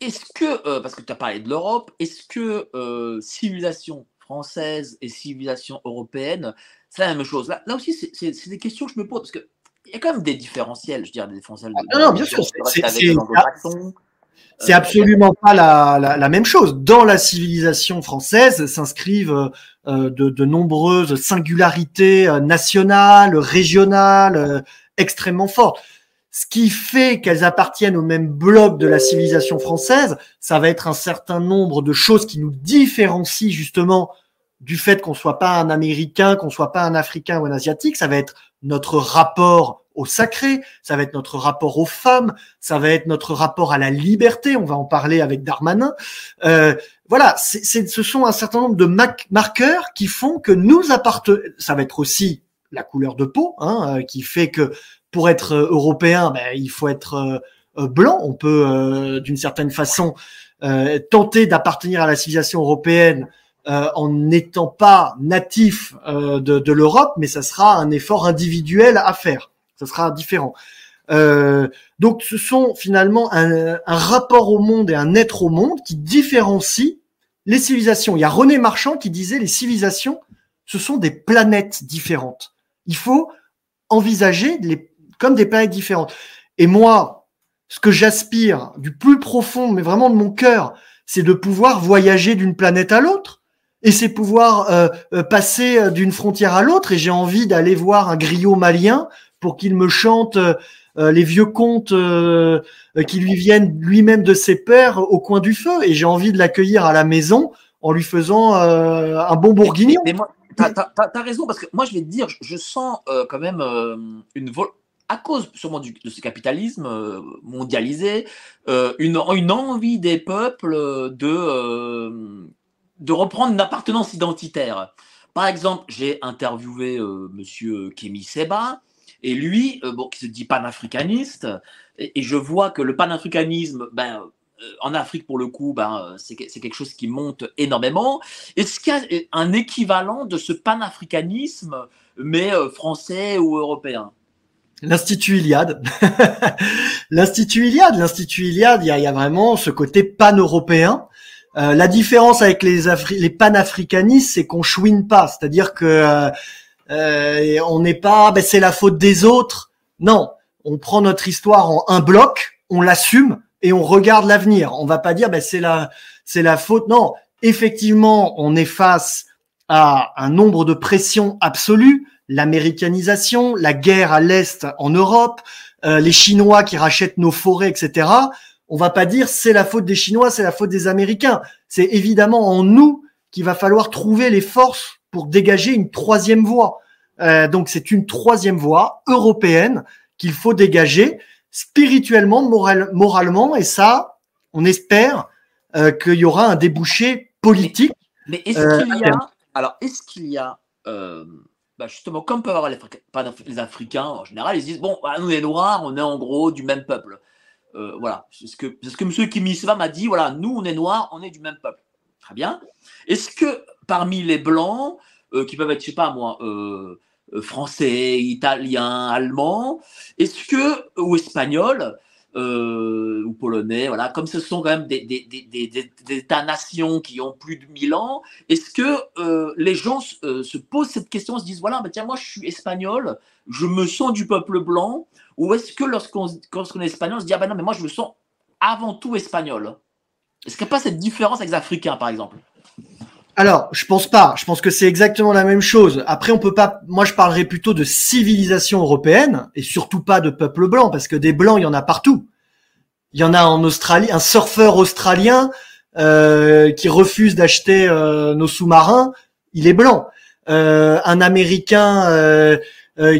Est-ce que, euh, parce que tu as parlé de l'Europe, est-ce que euh, civilisation française et civilisation européenne, c'est la même chose? Là, là aussi, c'est des questions que je me pose, parce qu'il y a quand même des différentiels, je dirais, des différentiels. Ah, non, bien sûr, c'est absolument pas la, la, la, même chose. Dans la civilisation française s'inscrivent euh, de, de, nombreuses singularités euh, nationales, régionales, euh, extrêmement fortes. Ce qui fait qu'elles appartiennent au même bloc de la civilisation française, ça va être un certain nombre de choses qui nous différencient justement du fait qu'on soit pas un Américain, qu'on soit pas un Africain ou un Asiatique. Ça va être notre rapport au sacré, ça va être notre rapport aux femmes, ça va être notre rapport à la liberté, on va en parler avec Darmanin. Euh, voilà, ce sont un certain nombre de marqueurs qui font que nous appartenons, ça va être aussi la couleur de peau, hein, euh, qui fait que pour être euh, européen, ben, il faut être euh, blanc, on peut d'une certaine façon tenter d'appartenir à la civilisation européenne en n'étant pas natif de, de l'Europe, mais ça sera un effort individuel à faire ça sera différent. Euh, donc ce sont finalement un, rapport au monde et un être au monde qui différencie les civilisations. Il y a René Marchand qui disait les civilisations, ce sont des planètes différentes. Il faut envisager les, comme des planètes différentes. Et moi, ce que j'aspire du plus profond, mais vraiment de mon cœur, c'est de pouvoir voyager d'une planète à l'autre. Et c'est pouvoir euh, euh, passer d'une frontière à l'autre. Et j'ai envie d'aller voir un griot malien pour qu'il me chante euh, les vieux contes euh, qui lui viennent lui-même de ses pères au coin du feu. Et j'ai envie de l'accueillir à la maison en lui faisant euh, un bon bourguignon. Mais, moi, tu as, raison, parce que moi, je vais te dire, je, sens quand même une vol à cause sûrement du, de ce capitalisme mondialisé, une, une envie des peuples de, de reprendre une appartenance identitaire. Par exemple, j'ai interviewé Monsieur Kémy Seba, et lui, euh, bon, qui se dit panafricaniste, et, et, je vois que le panafricanisme, ben, euh, en Afrique, pour le coup, ben, c'est quelque chose qui monte énormément. Est-ce qu'il y a un équivalent de ce panafricanisme, mais euh, français ou européen? L'Institut Iliade. L'Institut Iliade, l'Institut Iliade, il y a, vraiment ce côté pan-européen. Euh, la différence avec les, les panafricanistes, c'est qu'on chouine pas, c'est-à-dire que euh, euh, on n'est pas, ben, c'est la faute des autres. Non, on prend notre histoire en un bloc, on l'assume et on regarde l'avenir. On va pas dire, ben, c'est la, c'est la faute. Non, effectivement, on est face à un nombre de pressions absolues, l'américanisation, la guerre à l'est en Europe, euh, les Chinois qui rachètent nos forêts, etc. On va pas dire c'est la faute des Chinois, c'est la faute des Américains. C'est évidemment en nous qu'il va falloir trouver les forces pour dégager une troisième voie. Euh, donc c'est une troisième voie européenne qu'il faut dégager spirituellement, moral, moralement, et ça, on espère euh, qu'il y aura un débouché politique. Mais, est-ce euh, qu'il y a, alors est-ce qu'il y a, bah, justement, comme peuvent avoir les, les, Africains en général, ils se disent bon, bah, nous les Noirs, on est en gros du même peuple. voilà, c'est ce que, c'est ce que M. Kimisva m'a dit. Voilà, nous on est Noirs, on est du même peuple. Très bien. Est-ce que parmi les blancs, euh, qui peuvent être, je sais pas moi, euh, euh, français, italien, allemand, est-ce que, ou espagnol, ou polonais, voilà, comme ce sont quand même des, des, des, des États-nations qui ont plus de 1000 ans, est-ce que les gens se posent cette question, se disent, voilà, bah, tiens, moi je suis espagnol, je me sens du peuple blanc, ou est-ce que lorsqu'on est espagnol, on se dit, ah ben non, mais moi je me sens avant tout espagnol? Est-ce qu'il n'y a pas cette différence avec les Africains, par exemple? Alors, je pense pas. Je pense que c'est exactement la même chose. Après, on peut pas. Moi, je parlerais plutôt de civilisation européenne et surtout pas de peuple blanc, parce que des blancs, il y en a partout. Il y en a en Australie, un surfeur australien euh, qui refuse d'acheter euh, nos sous-marins, il est blanc. Euh, un Américain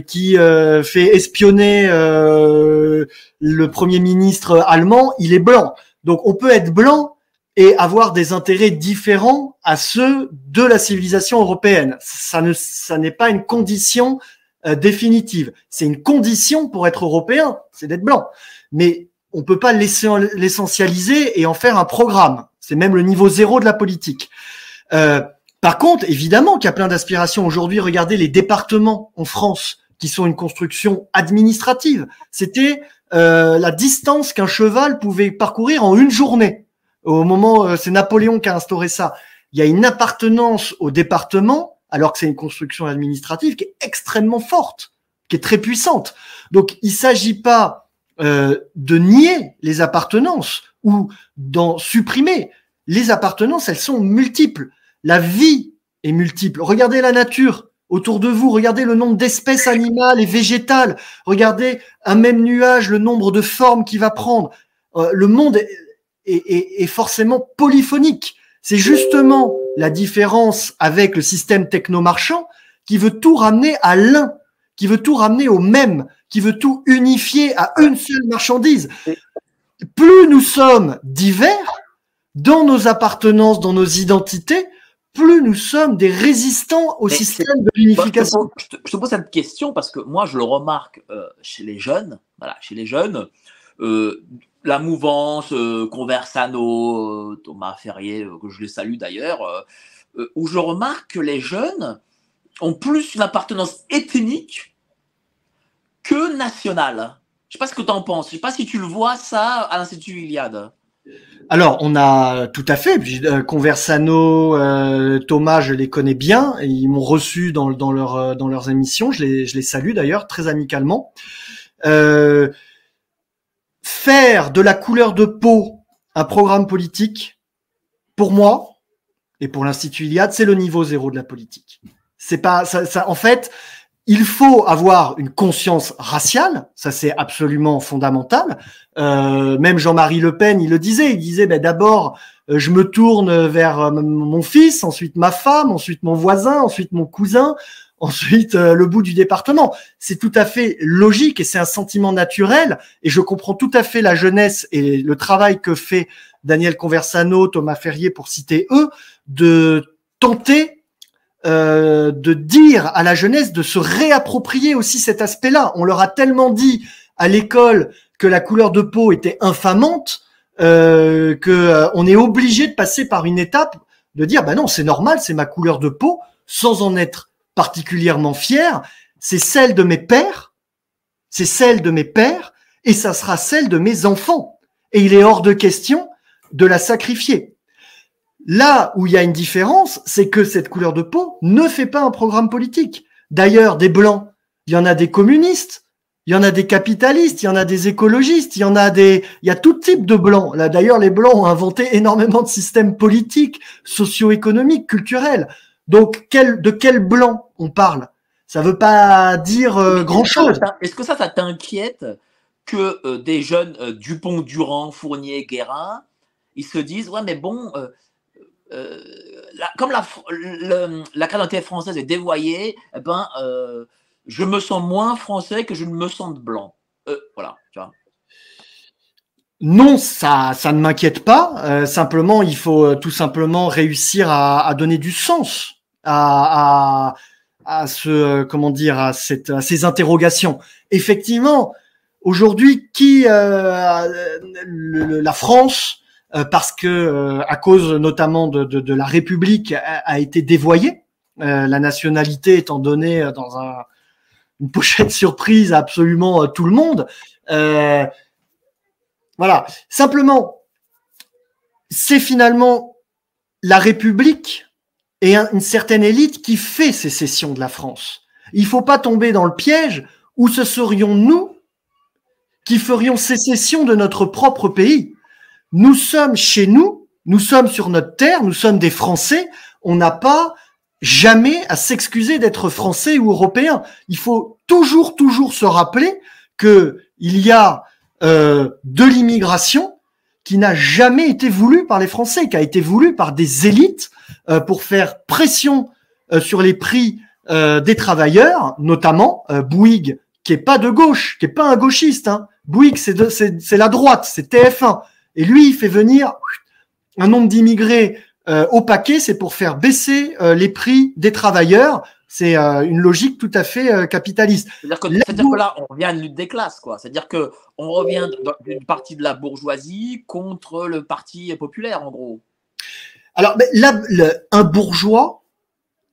qui fait espionner le premier ministre allemand, il est blanc. Donc, on peut être blanc et avoir des intérêts différents à ceux de la civilisation européenne. Ça ne, ça n'est pas une condition euh, définitive. C'est une condition pour être européen, c'est d'être blanc. Mais on peut pas l'essentialiser et en faire un programme. C'est même le niveau zéro de la politique. Euh, par contre, évidemment qu'il y a plein d'aspirations. Aujourd'hui, regardez les départements en France qui sont une construction administrative. C'était euh, la distance qu'un cheval pouvait parcourir en une journée. Au moment, euh, c'est Napoléon qui a instauré ça. Il y a une appartenance au département, alors que c'est une construction administrative qui est extrêmement forte, qui est très puissante. Donc, il s'agit pas euh, de nier les appartenances ou d'en supprimer. Les appartenances, elles sont multiples. La vie est multiple. Regardez la nature autour de vous, regardez le nombre d'espèces animales et végétales, regardez un même nuage, le nombre de formes qu'il va prendre. Euh, le monde est, est, est forcément polyphonique. C'est justement la différence avec le système technomarchand qui veut tout ramener à l'un, qui veut tout ramener au même, qui veut tout unifier à une seule marchandise. Plus nous sommes divers dans nos appartenances, dans nos identités, plus nous sommes des résistants au Mais système de l'unification. Je te, je te pose cette question parce que moi, je le remarque euh, chez les jeunes. Voilà, chez les jeunes, euh, la mouvance euh, Conversano, euh, Thomas Ferrier, euh, que je les salue d'ailleurs, où je remarque que les jeunes ont plus une appartenance ethnique que nationale. Je sais pas ce que tu en penses. Je sais pas si tu le vois ça à l'Institut Iliade. Alors, on a tout à fait. Conversano, Thomas, je les connais bien. Ils m'ont reçu dans, leur, dans leurs émissions. Je les, je les salue d'ailleurs très amicalement. Euh, faire de la couleur de peau un programme politique, pour moi et pour l'Institut Iliade, c'est le niveau zéro de la politique. C'est pas. En fait, il faut avoir une conscience raciale, ça c'est absolument fondamental. Euh, même Jean-Marie Le Pen, il le disait, il disait ben, d'abord euh, je me tourne vers euh, mon fils, ensuite ma femme, ensuite mon voisin, ensuite mon cousin, ensuite euh, le bout du département. C'est tout à fait logique et c'est un sentiment naturel et je comprends tout à fait la jeunesse et le travail que fait Daniel Conversano, Thomas Ferrier pour citer eux, de tenter euh, de dire à la jeunesse de se réapproprier aussi cet aspect-là. On leur a tellement dit à l'école que la couleur de peau était infamante euh, que euh, on est obligé de passer par une étape de dire bah non c'est normal c'est ma couleur de peau sans en être particulièrement fier c'est celle de mes pères c'est celle de mes pères et ça sera celle de mes enfants et il est hors de question de la sacrifier Là où il y a une différence, c'est que cette couleur de peau ne fait pas un programme politique. D'ailleurs, des blancs, il y en a des communistes, il y en a des capitalistes, il y en a des écologistes, il y en a des, il y a tout type de blancs. Là, d'ailleurs, les blancs ont inventé énormément de systèmes politiques, socio-économiques, culturels. Donc, quel, de quel blanc on parle? Ça veut pas dire euh, grand chose. Est-ce que ça, ça t'inquiète que euh, des jeunes euh, Dupont-Durand, Fournier, Guérin, ils se disent ouais mais bon, la- comme la, le- la carte d'identité française est dévoyée, eh ben je me sens moins français que je ne me sens blanc. Euh, voilà, tu vois. Non, ça, ça ne m'inquiète pas. Euh, simplement, il faut euh, tout simplement réussir à, à donner du sens à, à, à ce, euh, comment dire, à, cette, à ces interrogations. Effectivement, aujourd'hui, qui euh, le- la France, euh, parce que euh, à cause notamment de, de, de la République, a, été dévoyée, la nationalité étant donnée dans un, une pochette surprise à absolument tout le monde. Euh, voilà. Simplement, c'est finalement la République et un- une certaine élite qui fait sécession de la France. Il faut pas tomber dans le piège où ce serions nous qui ferions sécession de notre propre pays. Nous sommes chez nous, nous sommes sur notre terre, nous sommes des Français, on n'a pas jamais à s'excuser d'être français ou européen. Il faut toujours, toujours se rappeler que il y a euh, de l'immigration qui n'a jamais été voulue par les Français, qui a été voulue par des élites euh, pour faire pression euh, sur les prix des travailleurs, notamment Bouygues, qui est pas de gauche, qui est pas un gauchiste. Hein. Bouygues, c'est la droite, c'est TF1. Et lui, il fait venir un nombre d'immigrés au paquet, c'est pour faire baisser les prix des travailleurs. C'est euh, une logique tout à fait euh, capitaliste. C'est-à-dire que, Là que on revient à une lutte des classes, quoi. C'est-à-dire que on revient d'une partie de la bourgeoisie contre le parti populaire, en gros. Alors, mais là, le- un bourgeois,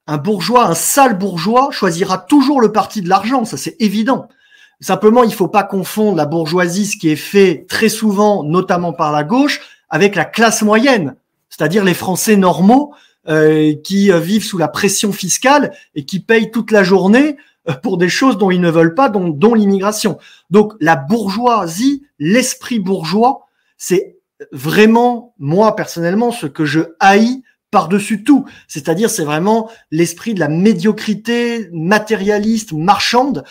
un bourgeois, un sale bourgeois choisira toujours le parti de l'argent, ça c'est évident. Simplement, il faut pas confondre la bourgeoisie, ce qui est fait très souvent, notamment par la gauche, avec la classe moyenne, c'est-à-dire les Français normaux euh, qui euh, vivent sous la pression fiscale et qui payent toute la journée euh, pour des choses dont ils ne veulent pas, dont, dont l'immigration. Donc la bourgeoisie, l'esprit bourgeois, c'est vraiment, moi personnellement, ce que je haïs par-dessus tout. C'est-à-dire, c'est vraiment l'esprit de la médiocrité matérialiste, marchande,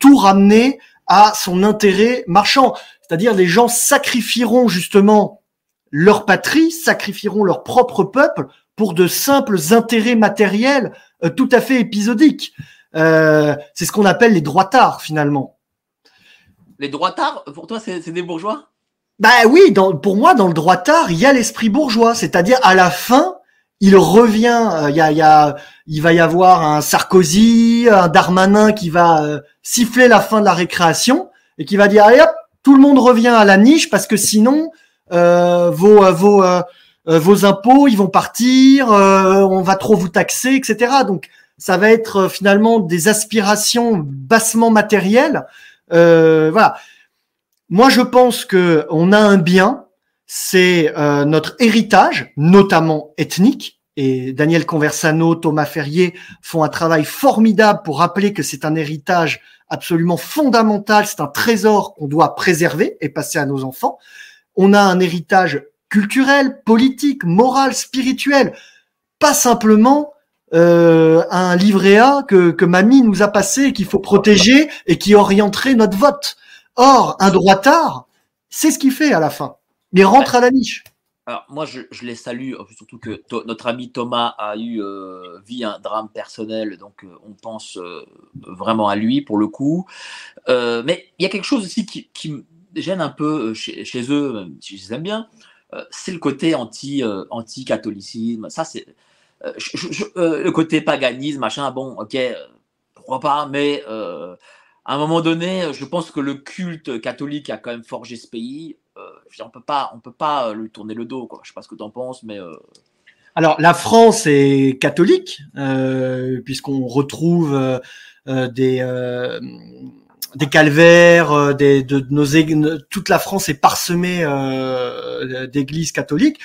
tout ramener à son intérêt marchand. C'est-à-dire, les gens sacrifieront justement leur patrie, sacrifieront leur propre peuple pour de simples intérêts matériels euh, tout à fait épisodiques. Euh, c'est ce qu'on appelle les droitards, finalement. Les droitards, pour toi, c'est des bourgeois? Bah oui, dans, pour moi, dans le droitard, il y a l'esprit bourgeois. C'est-à-dire, à la fin, il revient. Il y a, y a, il va y avoir un Sarkozy, un Darmanin qui va euh, siffler la fin de la récréation et qui va dire allez hop, tout le monde revient à la niche parce que sinon euh, vos euh, vos impôts ils vont partir, on va trop vous taxer, etc. Donc ça va être finalement des aspirations bassement matérielles. voilà. Moi, je pense que on a un bien, c'est euh, notre héritage, notamment ethnique. Et Daniel Conversano, Thomas Ferrier font un travail formidable pour rappeler que c'est un héritage absolument fondamental, c'est un trésor qu'on doit préserver et passer à nos enfants. On a un héritage culturel, politique, moral, spirituel, pas simplement euh, un livret A que, mamie nous a passé et qu'il faut protéger et qui orienterait notre vote. Or, un droitard, c'est ce qu'il fait à la fin. Mais rentre à la niche. Alors, moi, je, les salue, euh, surtout que notre ami Thomas a eu, euh, vit un drame personnel, donc euh, on pense vraiment à lui pour le coup. mais il y a quelque chose aussi qui, me gêne un peu chez, eux, même si je les aime bien, c'est le côté anti, anti-catholicisme. Ça, c'est le côté paganisme, machin. Bon, ok, pourquoi pas, mais à un moment donné, je pense que le culte catholique a quand même forgé ce pays. Euh, on peut pas, on peut pas euh, lui tourner le dos. Quoi. Je sais pas ce que tu en penses, mais euh, alors la France est catholique puisqu'on retrouve des des calvaires, des, de, nos toute la France est parsemée d'églises catholiques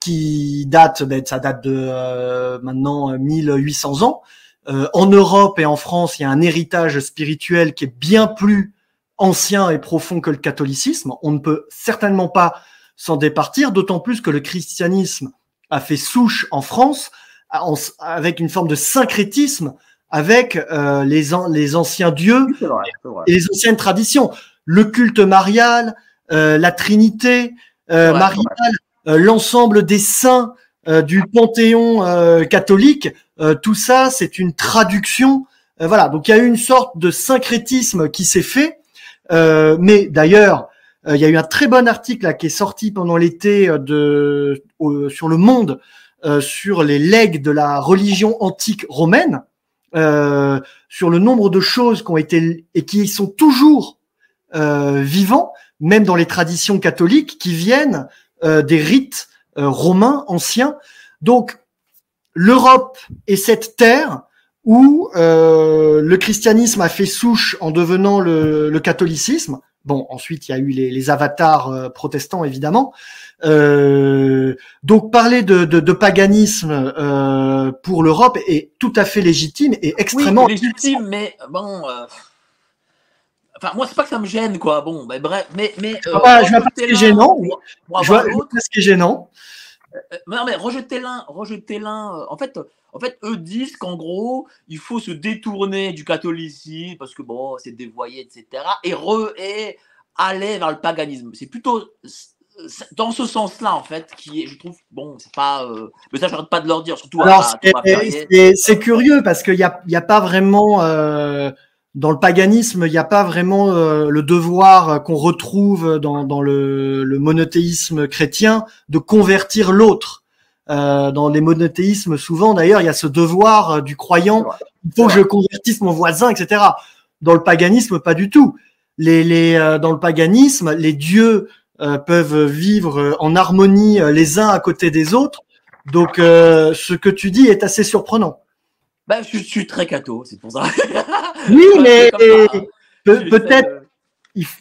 qui datent, ben, ça date de maintenant 1800 ans. en Europe et en France, il y a un héritage spirituel qui est bien plus ancien et profond que le catholicisme. On ne peut certainement pas s'en départir, d'autant plus que le christianisme a fait souche en France avec une forme de syncrétisme avec euh, les, les anciens dieux et les anciennes traditions. Le culte marial, euh, la Trinité euh, mariale, l'ensemble des saints du panthéon catholique, tout ça, c'est une traduction. voilà, donc il y a eu une sorte de syncrétisme qui s'est fait. Euh, mais d'ailleurs, euh, il y a eu un très bon article qui est sorti pendant l'été euh, de sur le Monde sur les legs de la religion antique romaine, sur le nombre de choses qui ont été et qui sont toujours vivants, même dans les traditions catholiques, qui viennent des rites romains anciens. Donc l'Europe est cette terre où euh, le christianisme a fait souche en devenant le, catholicisme. Bon, ensuite il y a eu les, avatars euh, protestants évidemment. Euh, donc parler de, paganisme pour l'Europe est tout à fait légitime et extrêmement oui, légitime, mais bon. Enfin, moi, c'est pas que ça me gêne, quoi. Bon, ben, bref, mais. mais je vois pas ce qui est gênant. Je vois pas ce qui est gênant. Non, mais rejeter l'un, rejeter l'un. En fait, en fait, eux disent qu'en gros, il faut se détourner du catholicisme parce que bon, c'est dévoyé, etc. Et, re, et aller vers le paganisme. C'est plutôt dans ce sens-là, en fait, qui est, je trouve, bon, c'est pas. Euh, mais ça, j'arrête pas de leur dire, surtout Alors, c'est curieux parce qu'il n'y a, y a pas vraiment. Euh, dans le paganisme, il n'y a pas vraiment euh, le devoir qu'on retrouve dans, dans le, le, monothéisme chrétien de convertir l'autre. Euh, dans les monothéismes, souvent d'ailleurs, il y a ce devoir euh, du croyant, il faut que je convertisse mon voisin, etc. Dans le paganisme, pas du tout. Les, les, euh, dans le paganisme, les dieux peuvent vivre en harmonie les uns à côté des autres. Donc, ce que tu dis est assez surprenant. Ben, je, suis très catho, c'est pour ça. Oui, mais peut-être,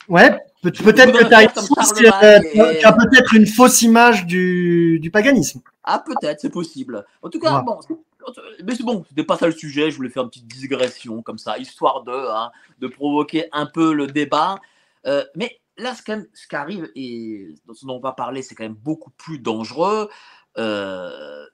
ouais, peut-être que tu as, peut-être une fausse image du, du paganisme. Ah, peut-être, c'est possible. En tout cas, bon, mais c'est bon, c'était pas ça le sujet. Je voulais faire une petite digression comme ça, histoire de, hein, de provoquer un peu le débat. Euh, mais là, ce, qui arrive et dont on va parler, c'est quand même beaucoup plus dangereux. Euh,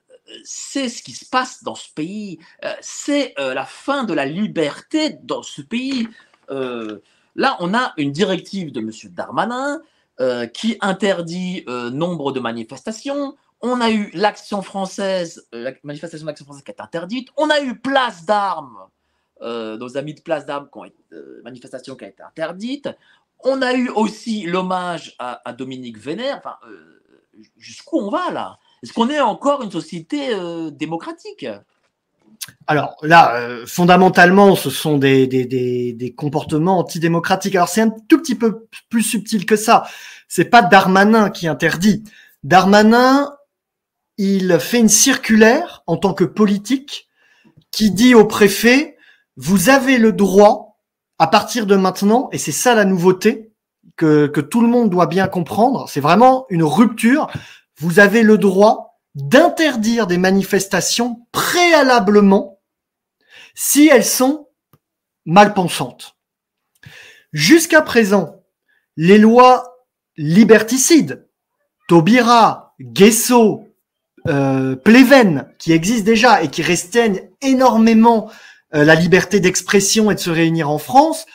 c'est ce qui se passe dans ce pays. Euh, c'est la fin de la liberté dans ce pays. là, on a une directive de M. Darmanin qui interdit nombre de manifestations. On a eu l'action française, euh, la manifestation d'action française qui est interdite. On a eu place d'armes, euh, nos amis de place d'armes, qui ont euh, manifestation qui a été interdite. On a eu aussi l'hommage à, Dominique Vénère. Enfin, jusqu'où on va là? Est-ce qu'on est encore une société démocratique? Alors là, fondamentalement, ce sont des, des, des, des, comportements antidémocratiques. Alors c'est un tout petit peu plus subtil que ça. C'est pas Darmanin qui interdit. Darmanin il fait une circulaire en tant que politique qui dit au préfet, vous avez le droit, à partir de maintenant, et c'est ça la nouveauté, que, tout le monde doit bien comprendre, c'est vraiment une rupture, vous avez le droit d'interdire des manifestations préalablement si elles sont mal pensantes. Jusqu'à présent, les lois liberticides, Taubira, Guesso, euh, Pleven, qui existe déjà et qui restreignent énormément la liberté d'expression et de se réunir en France,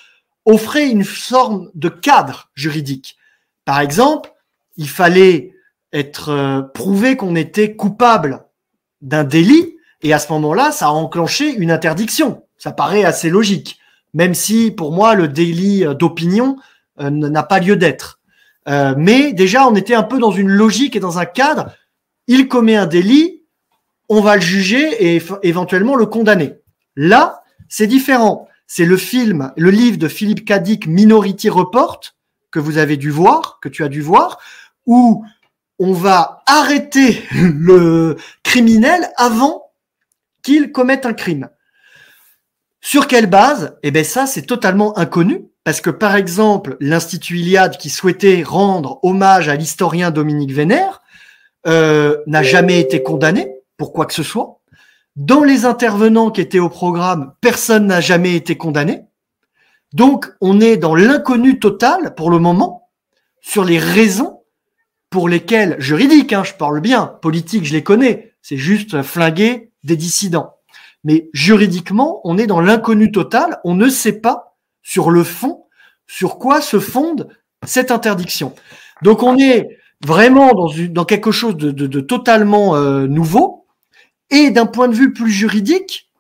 offrait une forme de cadre juridique. Par exemple, il fallait être euh, prouvé qu'on était coupable d'un délit et à ce moment-là, ça a enclenché une interdiction. Ça paraît assez logique, même si pour moi le délit d'opinion n'a pas lieu d'être. mais déjà, on était un peu dans une logique et dans un cadre il commet un délit, on va le juger et éventuellement le condamner. Là, c'est différent. C'est le film, le livre de Philippe Cadic, Minority Report, que vous avez dû voir, que tu as dû voir, où on va arrêter le criminel avant qu'il commette un crime. Sur quelle base? Eh bien ça, c'est totalement inconnu, parce que par exemple, l'Institut Iliade qui souhaitait rendre hommage à l'historien Dominique Vénère, euh, n'a jamais été condamné pour quoi que ce soit. Dans les intervenants qui étaient au programme, personne n'a jamais été condamné. Donc, on est dans l'inconnu total pour le moment sur les raisons pour lesquelles, juridiques, hein, je parle bien, politique, je les connais, c'est juste flinguer des dissidents. Mais juridiquement, on est dans l'inconnu total, on ne sait pas sur le fond sur quoi se fonde cette interdiction. Donc on est vraiment dans, quelque chose de totalement euh, nouveau. Et d'un point de vue plus juridique,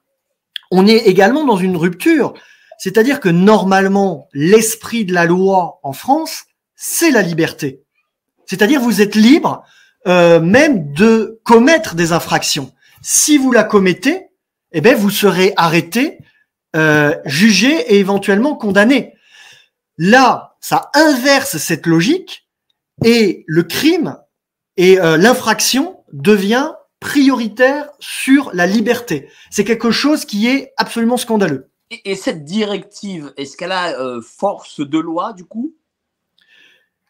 on est également dans une rupture. C'est-à-dire que normalement, l'esprit de la loi en France, c'est la liberté. C'est-à-dire vous êtes libre euh, même de commettre des infractions. Si vous la commettez, eh bien, vous serez arrêté, euh, jugé et éventuellement condamné. Là, ça inverse cette logique et le crime et euh, l'infraction devient prioritaire sur la liberté. C'est quelque chose qui est absolument scandaleux. Et, cette directive, est-ce qu'elle a euh, force de loi du coup?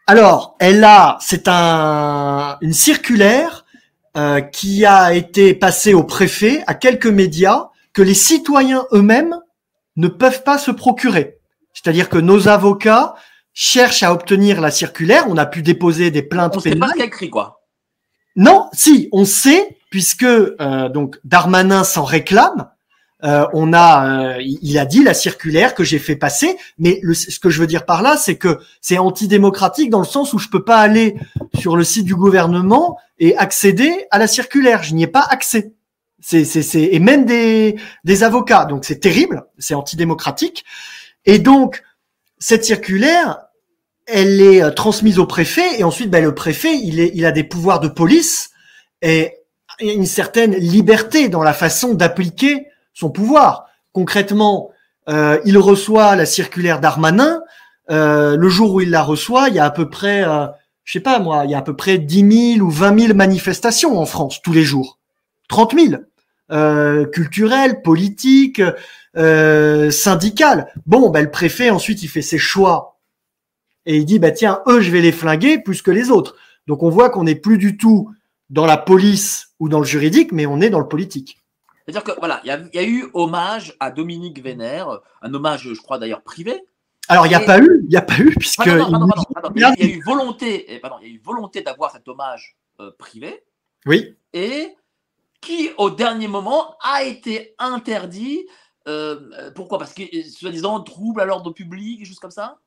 Alors, elle a, c'est un, une circulaire euh, qui a été passée au préfet, à quelques médias, que les citoyens eux-mêmes ne peuvent pas se procurer. C'est-à-dire que nos avocats cherche à obtenir la circulaire. On a pu déposer des plaintes on pénales. On sait pas ce écrit, quoi. Non, si, on sait, puisque euh, donc Darmanin s'en réclame. Euh, on a, euh, il a dit la circulaire que j'ai fait passer, mais le, ce que je veux dire par là, c'est que c'est antidémocratique dans le sens où je peux pas aller sur le site du gouvernement et accéder à la circulaire. Je n'y ai pas accès. C'est, c'est, c'est, et même des, des avocats. Donc c'est terrible, c'est antidémocratique. Et donc cette circulaire, elle est euh, transmise au préfet et ensuite ben, le préfet il, est, il a des pouvoirs de police et une certaine liberté dans la façon d'appliquer son pouvoir. Concrètement, euh, il reçoit la circulaire d'Armanin. Euh, le jour où il la reçoit, il y a à peu près, euh, je sais pas moi, il y a à peu près 10 000 ou 20 000 manifestations en France tous les jours. 30 000. euh, culturelles, politiques, euh, syndicales. Bon, ben, le préfet ensuite il fait ses choix et il dit bah tiens eux je vais les flinguer plus que les autres. Donc on voit qu'on n'est plus du tout dans la police ou dans le juridique, mais on est dans le politique. C'est-à-dire que voilà, il y, a eu hommage à Dominique Vénère, un hommage, je crois d'ailleurs privé. Alors il n'y a pas eu, il n'y a pas eu puisque il, y a eu volonté, il y a eu volonté d'avoir cet hommage euh, privé. Oui. Et qui au dernier moment a été interdit. Euh, pourquoi? Parce que soi-disant trouble à l'ordre public, choses comme ça?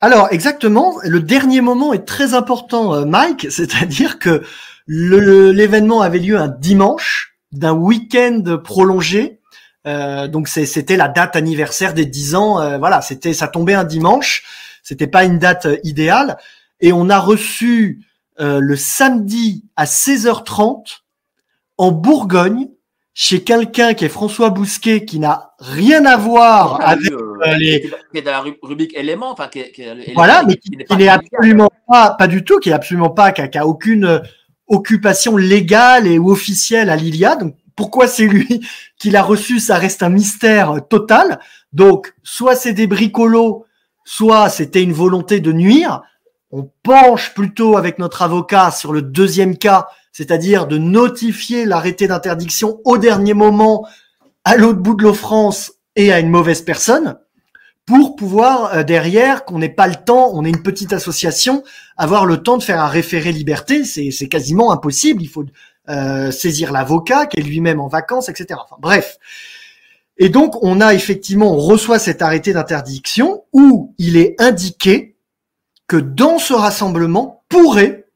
Alors exactement, le dernier moment est très important, euh, Mike, c'est-à-dire que l'événement avait lieu un dimanche d'un week-end prolongé. Euh, donc c'était la date anniversaire des 10 ans. Euh, voilà, c'était ça tombait un dimanche. C'était pas une date euh, idéale. Et on a reçu le samedi à 16h30 en Bourgogne chez quelqu'un qui est François Bousquet, qui n'a rien à voir avec les. Qui est dans la rubrique élément, enfin qui, voilà, mais qui, n'est absolument pas, pas du tout, qui est absolument pas, qui a aucune occupation légale et officielle à Lilia. Pourquoi c'est lui qui l'a reçu, ça reste un mystère total. Donc soit c'est des bricolos, soit c'était une volonté de nuire. On penche plutôt avec notre avocat sur le deuxième cas, c'est-à-dire de notifier l'arrêté d'interdiction au dernier moment à l'autre bout de l'offrance et à une mauvaise personne pour pouvoir euh, derrière qu'on n'ait pas le temps, on est une petite association, avoir le temps de faire un référé liberté, c'est quasiment impossible. Il faut euh, saisir l'avocat qui est lui-même en vacances, etc. Enfin, bref. Et donc on a effectivement, on reçoit cet arrêté d'interdiction où il est indiqué que dans ce rassemblement pourrait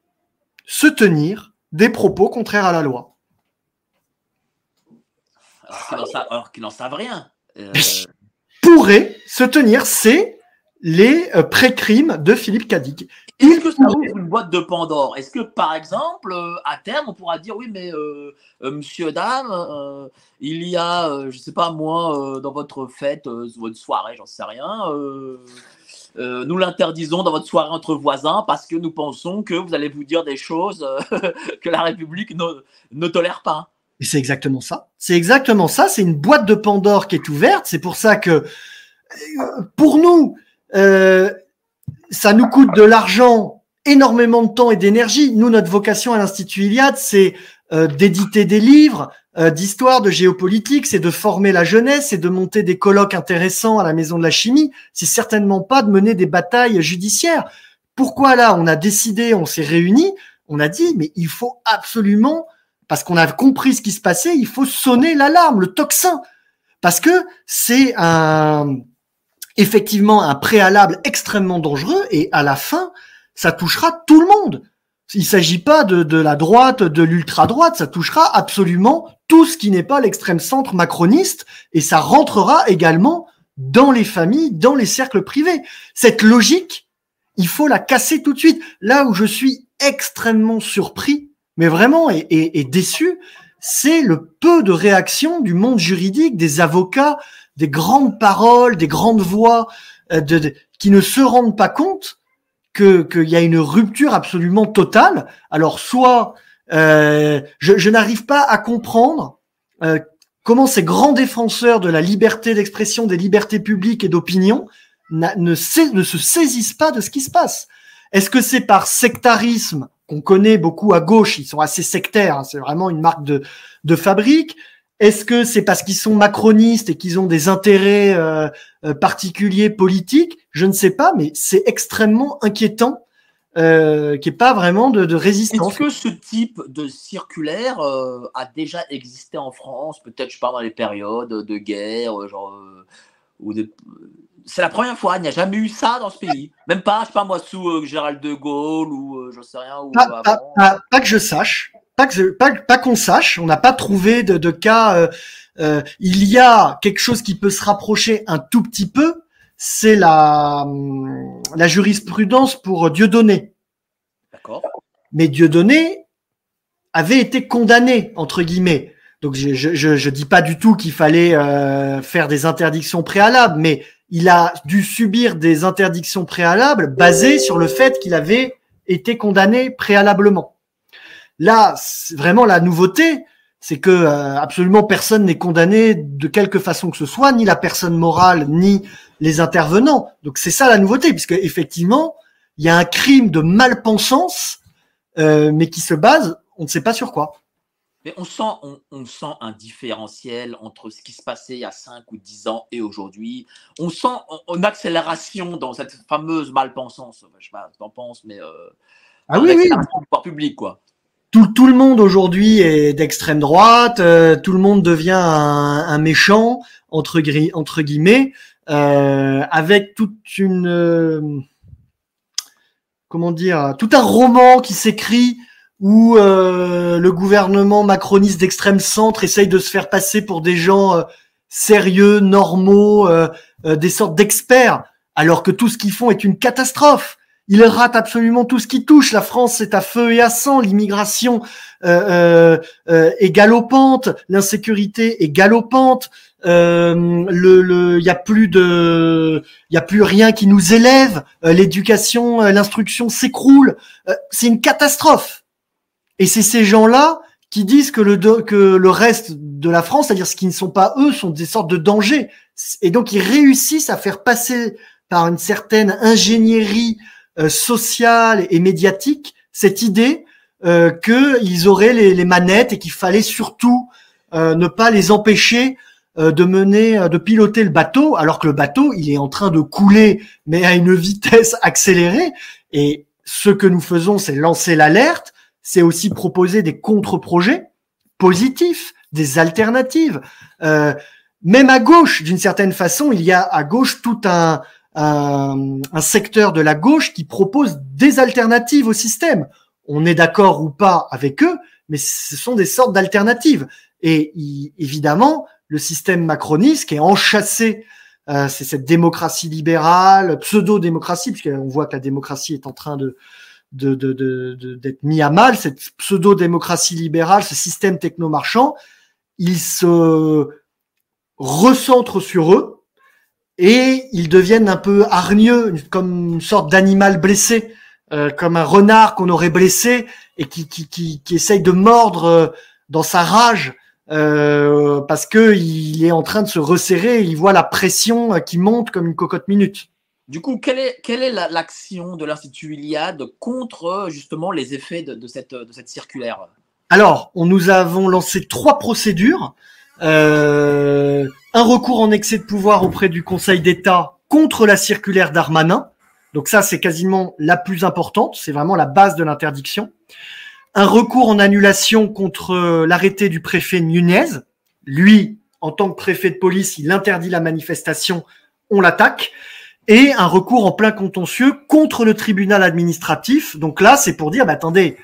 se tenir des propos contraires à la loi. Alors qu'ils n'en savent, rien. Euh, pourrait se tenir, c'est les euh, pré-crimes de Philippe Cadic. Est-ce que ça ouvre une boîte de Pandore? Est-ce que, par exemple, euh, à terme, on pourra dire oui, mais euh, monsieur, dame, il y a, je sais pas moi, dans votre fête, votre soirée, j'en sais rien, nous l'interdisons dans votre soirée entre voisins parce que nous pensons que vous allez vous dire des choses que la République ne tolère pas. Et c'est exactement ça. C'est exactement ça. C'est une boîte de Pandore qui est ouverte. C'est pour ça que, euh, pour nous, euh, ça nous coûte de l'argent, énormément de temps et d'énergie. Nous, notre vocation à l'Institut Iliade, c'est euh, d'éditer des livres d'histoire, de géopolitique, c'est de former la jeunesse, c'est de monter des colloques intéressants à la Maison de la Chimie. C'est certainement pas de mener des batailles judiciaires. Pourquoi là, on a décidé, on s'est réunis, on a dit, mais il faut absolument parce qu'on a compris ce qui se passait, il faut sonner l'alarme, le tocsin, parce que c'est un effectivement un préalable extrêmement dangereux et à la fin, ça touchera tout le monde. Il s'agit pas de, de la droite, de l'ultra-droite, ça touchera absolument tout ce qui n'est pas l'extrême centre macroniste et ça rentrera également dans les familles, dans les cercles privés. Cette logique, il faut la casser tout de suite. Là où je suis extrêmement surpris, mais vraiment et, déçu, c'est le peu de réaction du monde juridique, des avocats, des grandes paroles, des grandes voix, euh, de, qui ne se rendent pas compte que qu'il y a une rupture absolument totale. Alors soit euh, je, je n'arrive pas à comprendre euh, comment ces grands défenseurs de la liberté d'expression, des libertés publiques et d'opinion ne, ne se saisissent pas de ce qui se passe. Est-ce que c'est par sectarisme qu'on connaît beaucoup à gauche, ils sont assez sectaires, hein, c'est vraiment une marque de, de fabrique. Est-ce que c'est parce qu'ils sont macronistes et qu'ils ont des intérêts euh, euh, particuliers politiques? Je ne sais pas, mais c'est extrêmement inquiétant euh, qu'il n'y ait pas vraiment de, résistance. Est-ce que ce type de circulaire euh, a déjà existé en France? Peut-être, je parle dans les périodes de guerre, genre, ou de, c'est la première fois, il n'y a jamais eu ça dans ce pays. Même pas, je sais pas moi, sous euh, Gérald de Gaulle ou euh, je sais rien. pas, que je sache, pas que pas, qu'on sache, on n'a pas trouvé de, cas. Euh, il y a quelque chose qui peut se rapprocher un tout petit peu, c'est la, hum, la jurisprudence pour Dieudonné. D'accord. Mais Dieudonné avait été condamné entre guillemets. Donc je je, je, dis pas du tout qu'il fallait faire des interdictions préalables, mais il a dû subir des interdictions préalables basées sur le fait qu'il avait été condamné préalablement. Là, vraiment la nouveauté, c'est que euh, absolument personne n'est condamné de quelque façon que ce soit, ni la personne morale, ni les intervenants. Donc c'est ça la nouveauté, puisque effectivement, il y a un crime de malpensance, euh, mais qui se base, on ne sait pas sur quoi. Mais on sent, on, sent un différentiel entre ce qui se passait il y a 5 ou 10 ans et aujourd'hui. On sent une accélération dans cette fameuse malpensance. Je sais pas ce que penses, mais euh, ah oui, oui. public, quoi. Tout, tout le monde aujourd'hui est d'extrême droite, euh, tout le monde devient un, un méchant, entre, entre guillemets, euh, avec toute une... Euh, comment dire Tout un roman qui s'écrit où euh, le gouvernement macroniste d'extrême centre essaye de se faire passer pour des gens euh, sérieux, normaux, euh, des sortes d'experts, alors que tout ce qu'ils font est une catastrophe. Ils ratent absolument tout ce qui touche. La France est à feu et à sang. L'immigration est galopante, l'insécurité est galopante. Il le, y a plus de, y a plus rien qui nous élève. L'éducation, l'instruction s'écroule. c'est une catastrophe. Et c'est ces gens-là qui disent que le, reste de la France, c'est-à-dire ce qui ne sont pas eux, sont des sortes de dangers. Et donc ils réussissent à faire passer par une certaine ingénierie euh, sociale et médiatique cette idée euh, qu'ils auraient les, manettes et qu'il fallait surtout euh, ne pas les empêcher de mener, de piloter le bateau, alors que le bateau, il est en train de couler, mais à une vitesse accélérée. Et ce que nous faisons, c'est lancer l'alerte c'est aussi proposer des contre-projets positifs, des alternatives. Euh, même à gauche, d'une certaine façon, il y a à gauche tout un, secteur de la gauche qui propose des alternatives au système. On est d'accord ou pas avec eux, mais ce sont des sortes d'alternatives. Et évidemment, le système macroniste qui est enchâssé, euh, c'est cette démocratie libérale, pseudo-démocratie, puisqu'on voit que la démocratie est en train de, d'être de, de, mis à mal, cette pseudo-démocratie libérale, ce système techno-marchand, ils se recentrent sur eux et ils deviennent un peu hargneux, comme une sorte d'animal blessé, euh, comme un renard qu'on aurait blessé et qui, qui, qui, essaye de mordre euh, dans sa rage euh, parce que il est en train de se resserrer, il voit la pression qui monte comme une cocotte minute. Du coup, quelle est, quelle est l'action de l'Institut Iliade contre justement les effets de, cette, de cette circulaire? Alors, on, nous avons lancé trois procédures. Euh, un recours en excès de pouvoir auprès du Conseil d'État contre la circulaire d'Armanin. Donc ça, c'est quasiment la plus importante. C'est vraiment la base de l'interdiction. Un recours en annulation contre l'arrêté du préfet Nunez. Lui, en tant que préfet de police, il interdit la manifestation. On l'attaque et un recours en plein contentieux contre le tribunal administratif. Donc là, c'est pour dire, bah, attendez,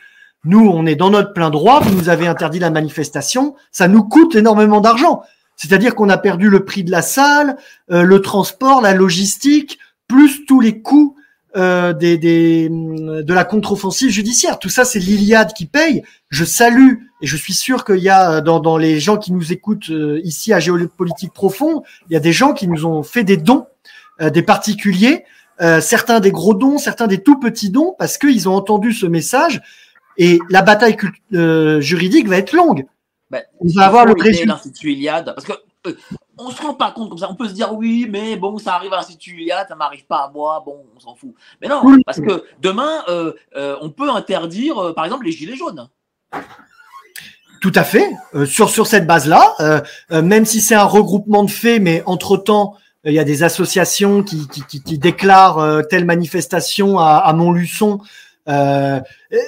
nous, on est dans notre plein droit, vous nous avez interdit la manifestation, ça nous coûte énormément d'argent. C'est-à-dire qu'on a perdu le prix de la salle, euh, le transport, la logistique, plus tous les coûts euh, de la contre-offensive judiciaire. Tout ça, c'est l'Iliade qui paye. Je salue, et je suis sûr qu'il y a dans, dans les gens qui nous écoutent euh, ici à Géopolitique Profonde, il y a des gens qui nous ont fait des dons euh, des particuliers, euh, certains des gros dons, certains des tout petits dons, parce qu'ils ont entendu ce message. Et la bataille euh, juridique va être longue. Ben, on va avoir le résultat. Iliade, parce que on se rend pas compte comme ça. On peut se dire oui, mais bon, ça arrive à l'Institut Iliade, ça m'arrive pas à moi, bon, on s'en fout. Mais non, parce que demain, on peut interdire, par exemple, les gilets jaunes. Tout à fait. sur, sur cette base-là, même si c'est un regroupement de faits, mais entre-temps, il y a des associations qui, qui, qui, déclarent euh, telle manifestation à, à Montluçon. Euh,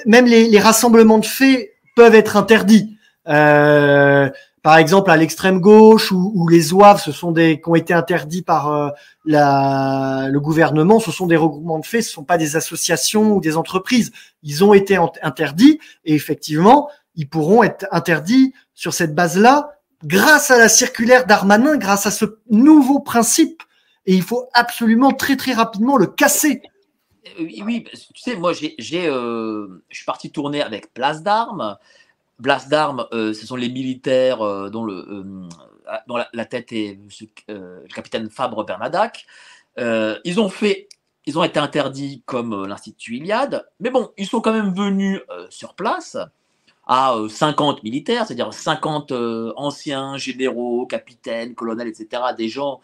même les, les, rassemblements de faits peuvent être interdits. Euh, par exemple, à l'extrême gauche ou, ou, les OAV, ce sont des qui ont été interdits par euh, la, le gouvernement. Ce sont des regroupements de faits, ce sont pas des associations ou des entreprises. Ils ont été interdits et effectivement, ils pourront être interdits sur cette base-là grâce à la circulaire d'Armanin, grâce à ce nouveau principe. Et il faut absolument très très rapidement le casser. Euh, oui, tu sais, moi, j'ai, euh, je suis parti tourner avec Place d'Armes. Place d'Armes, euh, ce sont les militaires dont, le, dont la, tête est le capitaine Fabre Bernadac. ils ont fait, ils ont été interdits comme l'Institut Iliade, mais bon, ils sont quand même venus sur place à 50 militaires, c'est-à-dire 50 anciens généraux, capitaines, colonels, etc., des gens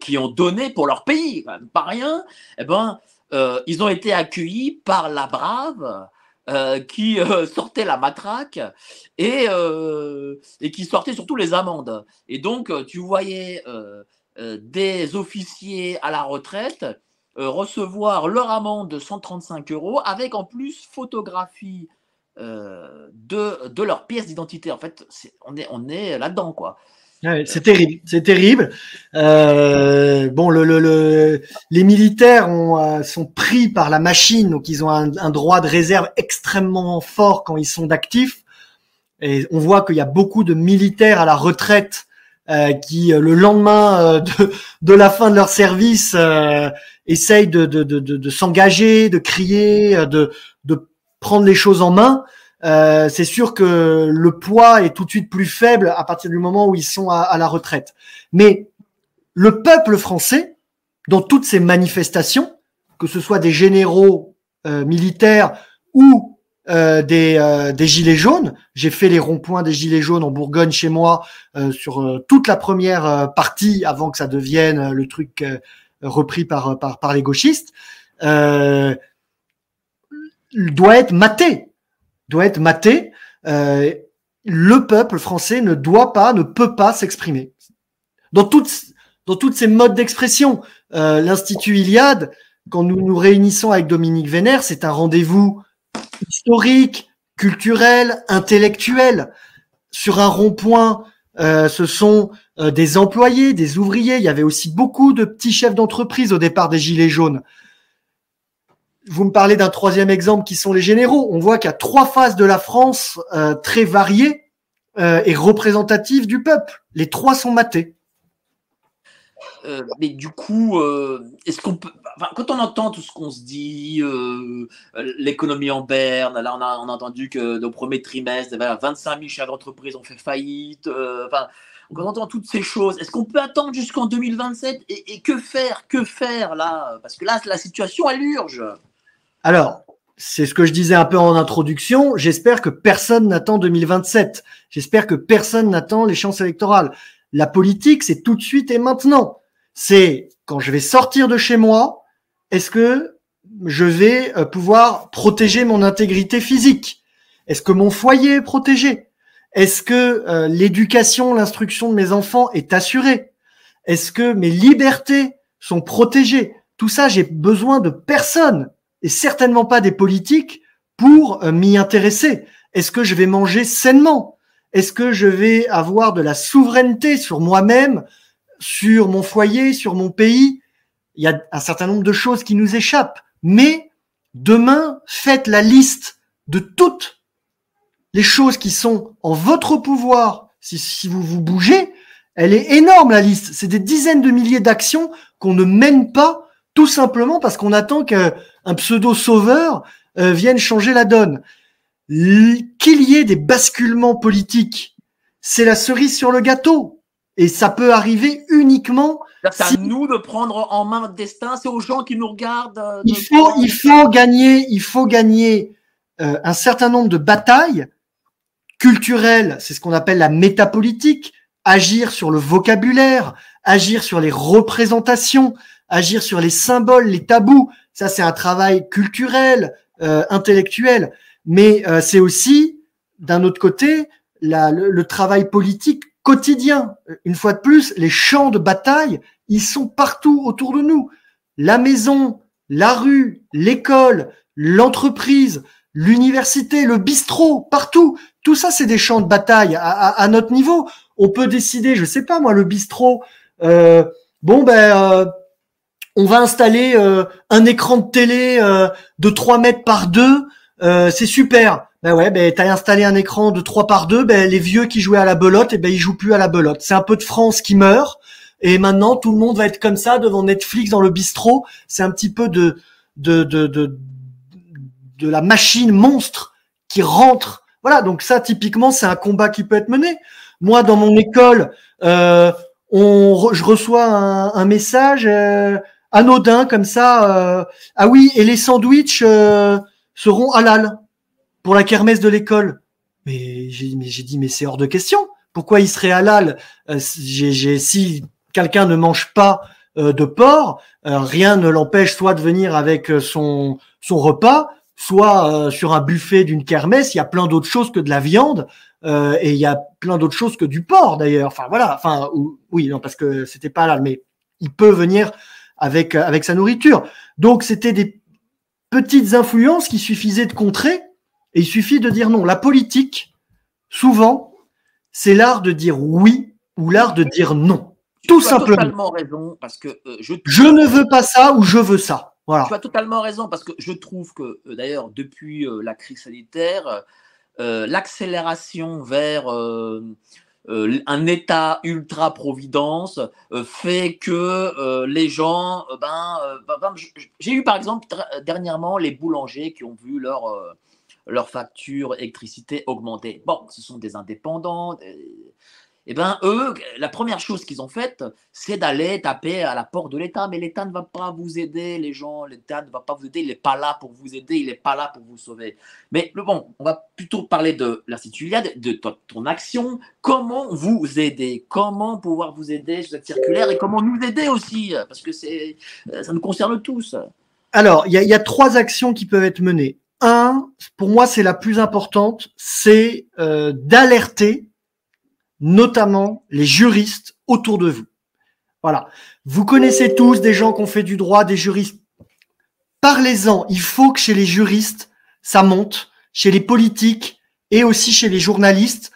qui ont donné pour leur pays, pas rien, eh ben, ils ont été accueillis par la brave euh, qui euh, sortait la matraque et, euh, et qui sortait surtout les amendes. Et donc, tu voyais des officiers à la retraite recevoir leur amende de 135 euros avec en plus photographie de, de leur pièce d'identité. En fait, on est, on est là-dedans, quoi c'est terrible, c'est terrible. Euh, bon, le, les militaires ont, euh, sont pris par la machine, donc ils ont un, droit de réserve extrêmement fort quand ils sont d'actifs. Et on voit qu'il y a beaucoup de militaires à la retraite euh, qui, le lendemain de, de, la fin de leur service, essayent de, de, de s'engager, de crier, de, de prendre les choses en main. Euh, c'est sûr que le poids est tout de suite plus faible à partir du moment où ils sont à, la retraite. Mais le peuple français, dans toutes ces manifestations, que ce soit des généraux euh, militaires ou euh, des, des gilets jaunes, j'ai fait les ronds-points des gilets jaunes en Bourgogne chez moi sur toute la première partie avant que ça devienne le truc repris par, par, par les gauchistes, doit être maté doit être maté. Euh, le peuple français ne doit pas, ne peut pas s'exprimer. Dans toutes, ces modes d'expression, euh, l'Institut Iliade, quand nous nous réunissons avec Dominique Vénère, c'est un rendez-vous historique, culturel, intellectuel. Sur un rond-point, euh, ce sont des employés, des ouvriers. Il y avait aussi beaucoup de petits chefs d'entreprise au départ des Gilets jaunes vous me parlez d'un troisième exemple qui sont les généraux. On voit qu'il y a trois phases de la France euh, très variées euh, et représentatives du peuple. Les trois sont matés. Euh, mais du coup, est-ce qu'on peut, quand on entend tout ce qu'on se dit, l'économie en berne, là on a, on a entendu que au premier trimestre, 25 000 chefs d'entreprise ont fait faillite. Enfin, quand on entend toutes ces choses, est-ce qu'on peut attendre jusqu'en 2027 et, et, que faire, que faire là? Parce que là, la situation elle urge. Alors, c'est ce que je disais un peu en introduction. J'espère que personne n'attend 2027. J'espère que personne n'attend les chances électorales. La politique, c'est tout de suite et maintenant. C'est quand je vais sortir de chez moi, est-ce que je vais euh, pouvoir protéger mon intégrité physique? Est-ce que mon foyer est protégé? Est-ce que euh, l'éducation, l'instruction de mes enfants est assurée? Est-ce que mes libertés sont protégées? Tout ça, j'ai besoin de personne et certainement pas des politiques pour euh, m'y intéresser. Est-ce que je vais manger sainement? Est-ce que je vais avoir de la souveraineté sur moi-même, sur mon foyer, sur mon pays? Il y a un certain nombre de choses qui nous échappent. Mais demain, faites la liste de toutes les choses qui sont en votre pouvoir. Si, si vous vous bougez, elle est énorme la liste. C'est des dizaines de milliers d'actions qu'on ne mène pas tout simplement parce qu'on attend qu'un pseudo-sauveur euh, vienne changer la donne. Qu'il y ait des basculements politiques, c'est la cerise sur le gâteau. Et ça peut arriver uniquement. C'est à nous de prendre en main notre destin. C'est aux gens qui nous regardent. Euh, il faut, il faut gagner, il faut gagner euh, un certain nombre de batailles culturelles. C'est ce qu'on appelle la métapolitique. Agir sur le vocabulaire, agir sur les représentations, agir sur les symboles, les tabous. Ça, c'est un travail culturel, euh, intellectuel, mais euh, c'est aussi, d'un autre côté, le, travail politique quotidien. Une fois de plus, les champs de bataille, ils sont partout autour de nous. La maison, la rue, l'école, l'entreprise, l'université, le bistrot, partout. Tout ça, c'est des champs de bataille. À, à, notre niveau, on peut décider, je sais pas moi, le bistrot. Euh, bon ben, euh, on va installer euh, un écran de télé euh, de 3 mètres par 2, euh, c'est super. Ben ouais, ben t'as installé un écran de 3 par 2, ben les vieux qui jouaient à la belote, et eh ben ils jouent plus à la belote. C'est un peu de France qui meurt, et maintenant tout le monde va être comme ça devant Netflix dans le bistrot. C'est un petit peu de de, de de la machine monstre qui rentre. Voilà, donc ça typiquement c'est un combat qui peut être mené. Moi dans mon école, on, je reçois un message anodin comme ça. Euh, ah oui, et les sandwichs euh, seront halal pour la kermesse de l'école. Mais j'ai dit, mais c'est hors de question. Pourquoi il serait halal? Euh, j'ai- Si quelqu'un ne mange pas euh, de porc, euh, rien ne l'empêche soit de venir avec son, son repas, soit sur un buffet d'une kermesse. Il y a plein d'autres choses que de la viande. euh, et il y a plein d'autres choses que du porc d'ailleurs. Enfin voilà. Enfin ou- oui, non parce que c'était pas halal, mais il peut venir avec euh, avec sa nourriture. Donc c'était des petites influences qu'il suffisait de contrer et il suffit de dire non. La politique, souvent, c'est l'art de dire oui ou l'art de dire non. Tout tu as simplement. totalement raison parce que euh, je Je ne veux pas ça ou je veux ça. Voilà. Tu as totalement raison parce que je trouve que euh, d'ailleurs depuis euh, la crise sanitaire, euh, l'accélération vers euh, un État ultra providence euh, fait que euh, les gens, ben, ben, ben, j'ai eu par exemple dernièrement les boulangers qui ont vu leur leur facture électricité augmenter. Bon, ce sont des indépendants. des- Eh ben, eux, la première chose qu'ils ont faite, c'est d'aller taper à la porte de l'État. Mais l'État ne va pas vous aider, les gens. L'État ne va pas vous aider. Il n'est pas là pour vous aider. Il n'est pas là pour vous sauver. Mais bon, on va plutôt parler de l'Institut Iliade, de ton, action. Comment vous aider? Comment pouvoir vous aider sur cette circulaire? Et comment nous aider aussi? Parce que c'est, euh, ça nous concerne tous. Alors, il y a, il y a trois actions qui peuvent être menées. Un, pour moi, c'est la plus importante, c'est euh, d'alerter notamment les juristes autour de vous. Voilà. Vous connaissez tous des gens qui ont fait du droit, des juristes. Parlez-en. Il faut que chez les juristes, ça monte, chez les politiques et aussi chez les journalistes.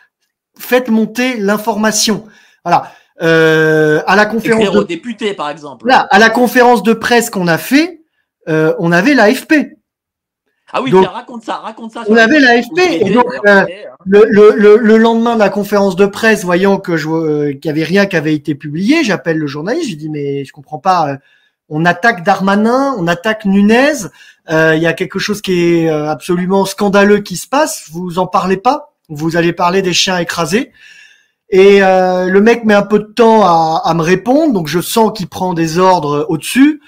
Faites monter l'information. Voilà. Euh, à la conférence Écrire de aux députés, par exemple. Là, à la conférence de presse qu'on a fait, euh, on avait l'AFP. Ah oui, Donc, tiens, raconte ça, raconte ça. On avait l'AFP. Et donc, euh, le, le, le, le lendemain de la conférence de presse, voyant que je euh, qu'il y avait rien qui avait été publié, j'appelle le journaliste. Je dis mais je comprends pas. euh, On attaque Darmanin, on attaque Nunez. euh, Il y a quelque chose qui est euh, absolument scandaleux qui se passe. Vous en parlez pas. Vous allez parler des chiens écrasés. Et euh, le mec met un peu de temps à, à me répondre, donc je sens qu'il prend des ordres au-dessus.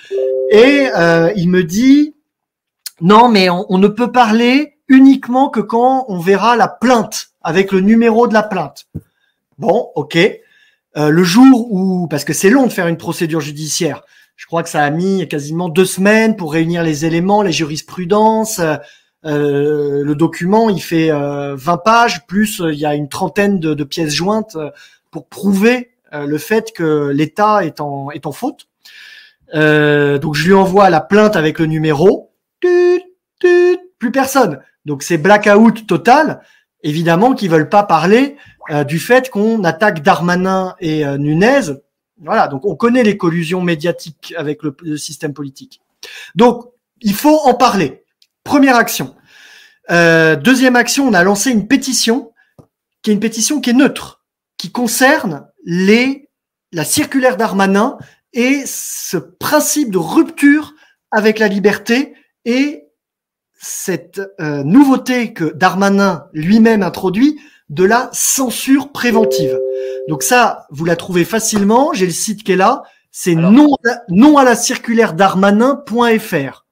Et euh, il me dit non, mais on, ne peut parler uniquement que quand on verra la plainte avec le numéro de la plainte. Bon, ok. Euh, le jour où, parce que c'est long de faire une procédure judiciaire, je crois que ça a mis quasiment deux semaines pour réunir les éléments, les jurisprudences. euh, le document, il fait euh, 20 pages, plus euh, il y a une trentaine de, de pièces jointes pour prouver le fait que l'État est en, est en faute. Donc je lui envoie la plainte avec le numéro. Plus personne. Donc c'est blackout total. Évidemment qu'ils veulent pas parler euh, du fait qu'on attaque Darmanin et euh, Nunez. Voilà, donc on connaît les collusions médiatiques avec le, le système politique. Donc il faut en parler. Première action. Euh, deuxième action, on a lancé une pétition qui est une pétition qui est neutre, qui concerne les la circulaire Darmanin et ce principe de rupture avec la liberté et cette euh, nouveauté que Darmanin lui-même introduit de la censure préventive. Donc ça, vous la trouvez facilement. J'ai le site qui est là. C'est non, non à la circulaire darmanin.fr.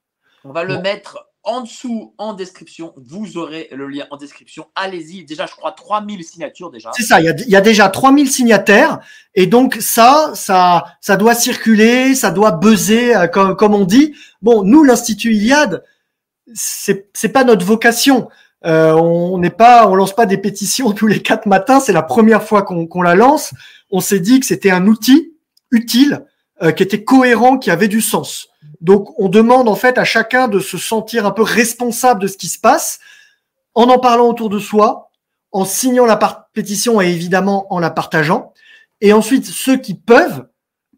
On va le Bon. mettre en dessous, en description. Vous aurez le lien en description. Allez-y. Déjà, je crois 3000 signatures déjà. C'est ça, il y a, il y a déjà 3000 signataires et donc ça, ça, ça doit circuler, ça doit buzzer euh, comme, on dit. Bon, nous l'Institut Iliade, c'est pas notre vocation. Euh, on n'est pas, on lance pas des pétitions tous les quatre matins. C'est la première fois qu'on la lance. On s'est dit que c'était un outil utile, euh, qui était cohérent, qui avait du sens. Donc, on demande en fait à chacun de se sentir un peu responsable de ce qui se passe, en en parlant autour de soi, en signant la pétition et évidemment en la partageant. Et ensuite, ceux qui peuvent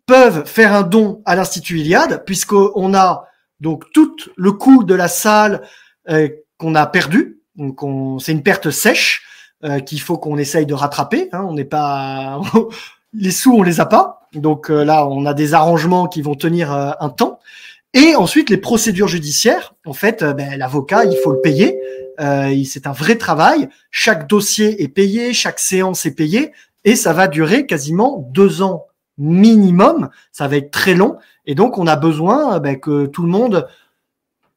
peuvent faire un don à l'Institut Iliade, puisqu'on a donc tout le coût de la salle euh, qu'on a perdu. Donc, on- c'est une perte sèche euh, qu'il faut qu'on essaye de rattraper. hein. On n'est pas les sous, on les a pas. Donc euh, là, on a des arrangements qui vont tenir euh, un temps. Et ensuite, les procédures judiciaires. En fait, euh, ben, l'avocat, il faut le payer. Euh, c'est un vrai travail. Chaque dossier est payé, chaque séance est payée, et ça va durer quasiment deux ans minimum. Ça va être très long, et donc on a besoin ben, que tout le monde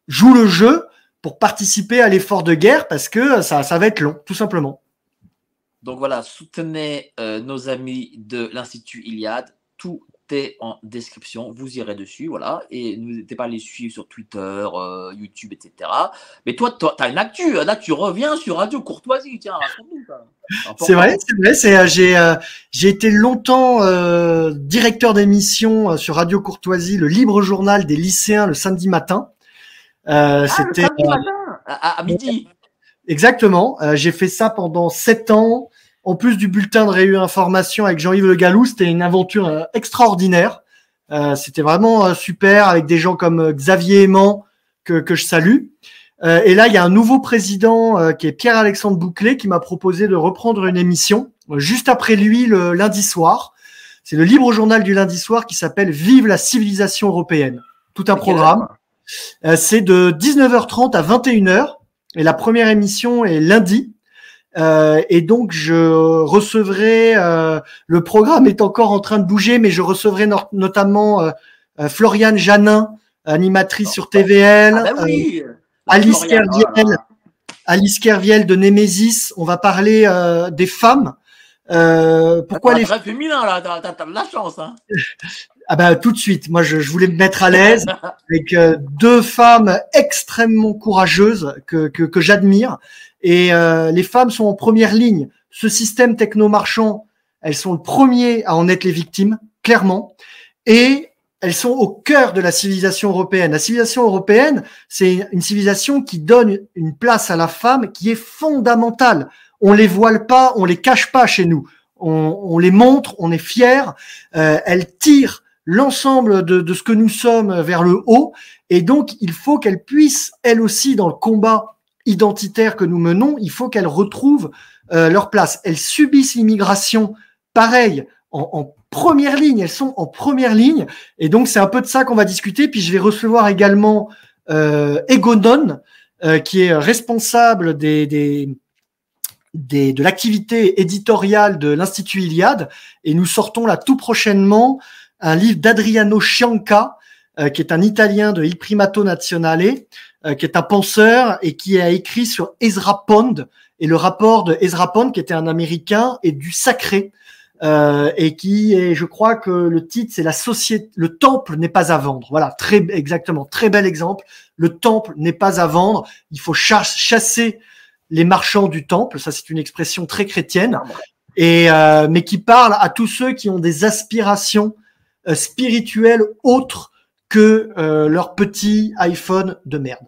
joue le jeu pour participer à l'effort de guerre parce que ça, ça va être long, tout simplement. Donc voilà, soutenez euh, nos amis de l'Institut Iliade. Tout est en description. Vous irez dessus, voilà. Et n'hésitez pas à les suivre sur Twitter, euh, YouTube, etc. Mais toi, tu as une actu. Là, tu reviens sur Radio Courtoisie. Tiens, C'est vrai, c'est vrai. C'est, euh, j'ai, euh, j'ai été longtemps directeur d'émission sur Radio Courtoisie, le libre journal des lycéens le samedi matin. Ah, c'était le samedi matin, à, à midi? Exactement. j'ai fait ça pendant sept ans en plus du bulletin de Réu Information avec Jean-Yves Le Gallou, c'était une aventure euh, extraordinaire. Euh, c'était vraiment euh, super avec des gens comme Xavier Aimant que, que je salue. et là, il y a un nouveau président qui est Pierre-Alexandre Bouclé qui m'a proposé de reprendre une émission juste après lui le lundi soir. C'est le libre journal du lundi soir qui s'appelle Vive la civilisation européenne. Tout un programme. c'est de 19h30 à 21h et la première émission est lundi. Euh, et donc je recevrai, euh, le programme est encore en train de bouger, mais je recevrai notamment euh, euh, Floriane Janin, animatrice sur TVL, ah bah oui, Alice Kerviel, Alice Kerviel de Nemesis. On va parler des femmes. pourquoi les très féminin là, t'as, de la chance. Hein. Ah bah tout de suite, moi je, je voulais me mettre à l'aise avec deux femmes extrêmement courageuses que, que, que j'admire et euh, les femmes sont en première ligne. Ce système techno-marchand, elles sont le premier à en être les victimes, clairement. Et elles sont au cœur de la civilisation européenne. La civilisation européenne, c'est une civilisation qui donne une place à la femme qui est fondamentale. On les voile pas, on les cache pas chez nous. On, on les montre, on est fiers. Euh, elles tirent l'ensemble de, de, ce que nous sommes vers le haut. Et donc, il faut qu'elles puissent, elles aussi, dans le combat identitaires que nous menons, il faut qu'elles retrouvent euh, leur place. Elles subissent l'immigration, pareil, en, première ligne. Elles sont en première ligne. Et donc, c'est un peu de ça qu'on va discuter. Puis, je vais recevoir également euh, Egonon, euh, qui est responsable de l'activité éditoriale de l'Institut Iliade. Et nous sortons là tout prochainement un livre d'Adriano Cianca, euh, qui est un Italien de Il Primato Nazionale, euh, qui est un penseur et qui a écrit sur Ezra Pond et le rapport de Ezra Pond, qui était un Américain, et du sacré. Euh, et qui est, je crois que le titre, c'est la société, le temple n'est pas à vendre. Voilà, très exactement, très bel exemple. Le temple n'est pas à vendre. Il faut chasser les marchands du temple. Ça, c'est une expression très chrétienne, et euh, mais qui parle à tous ceux qui ont des aspirations euh, spirituelles autres que euh, leur petit iPhone de merde.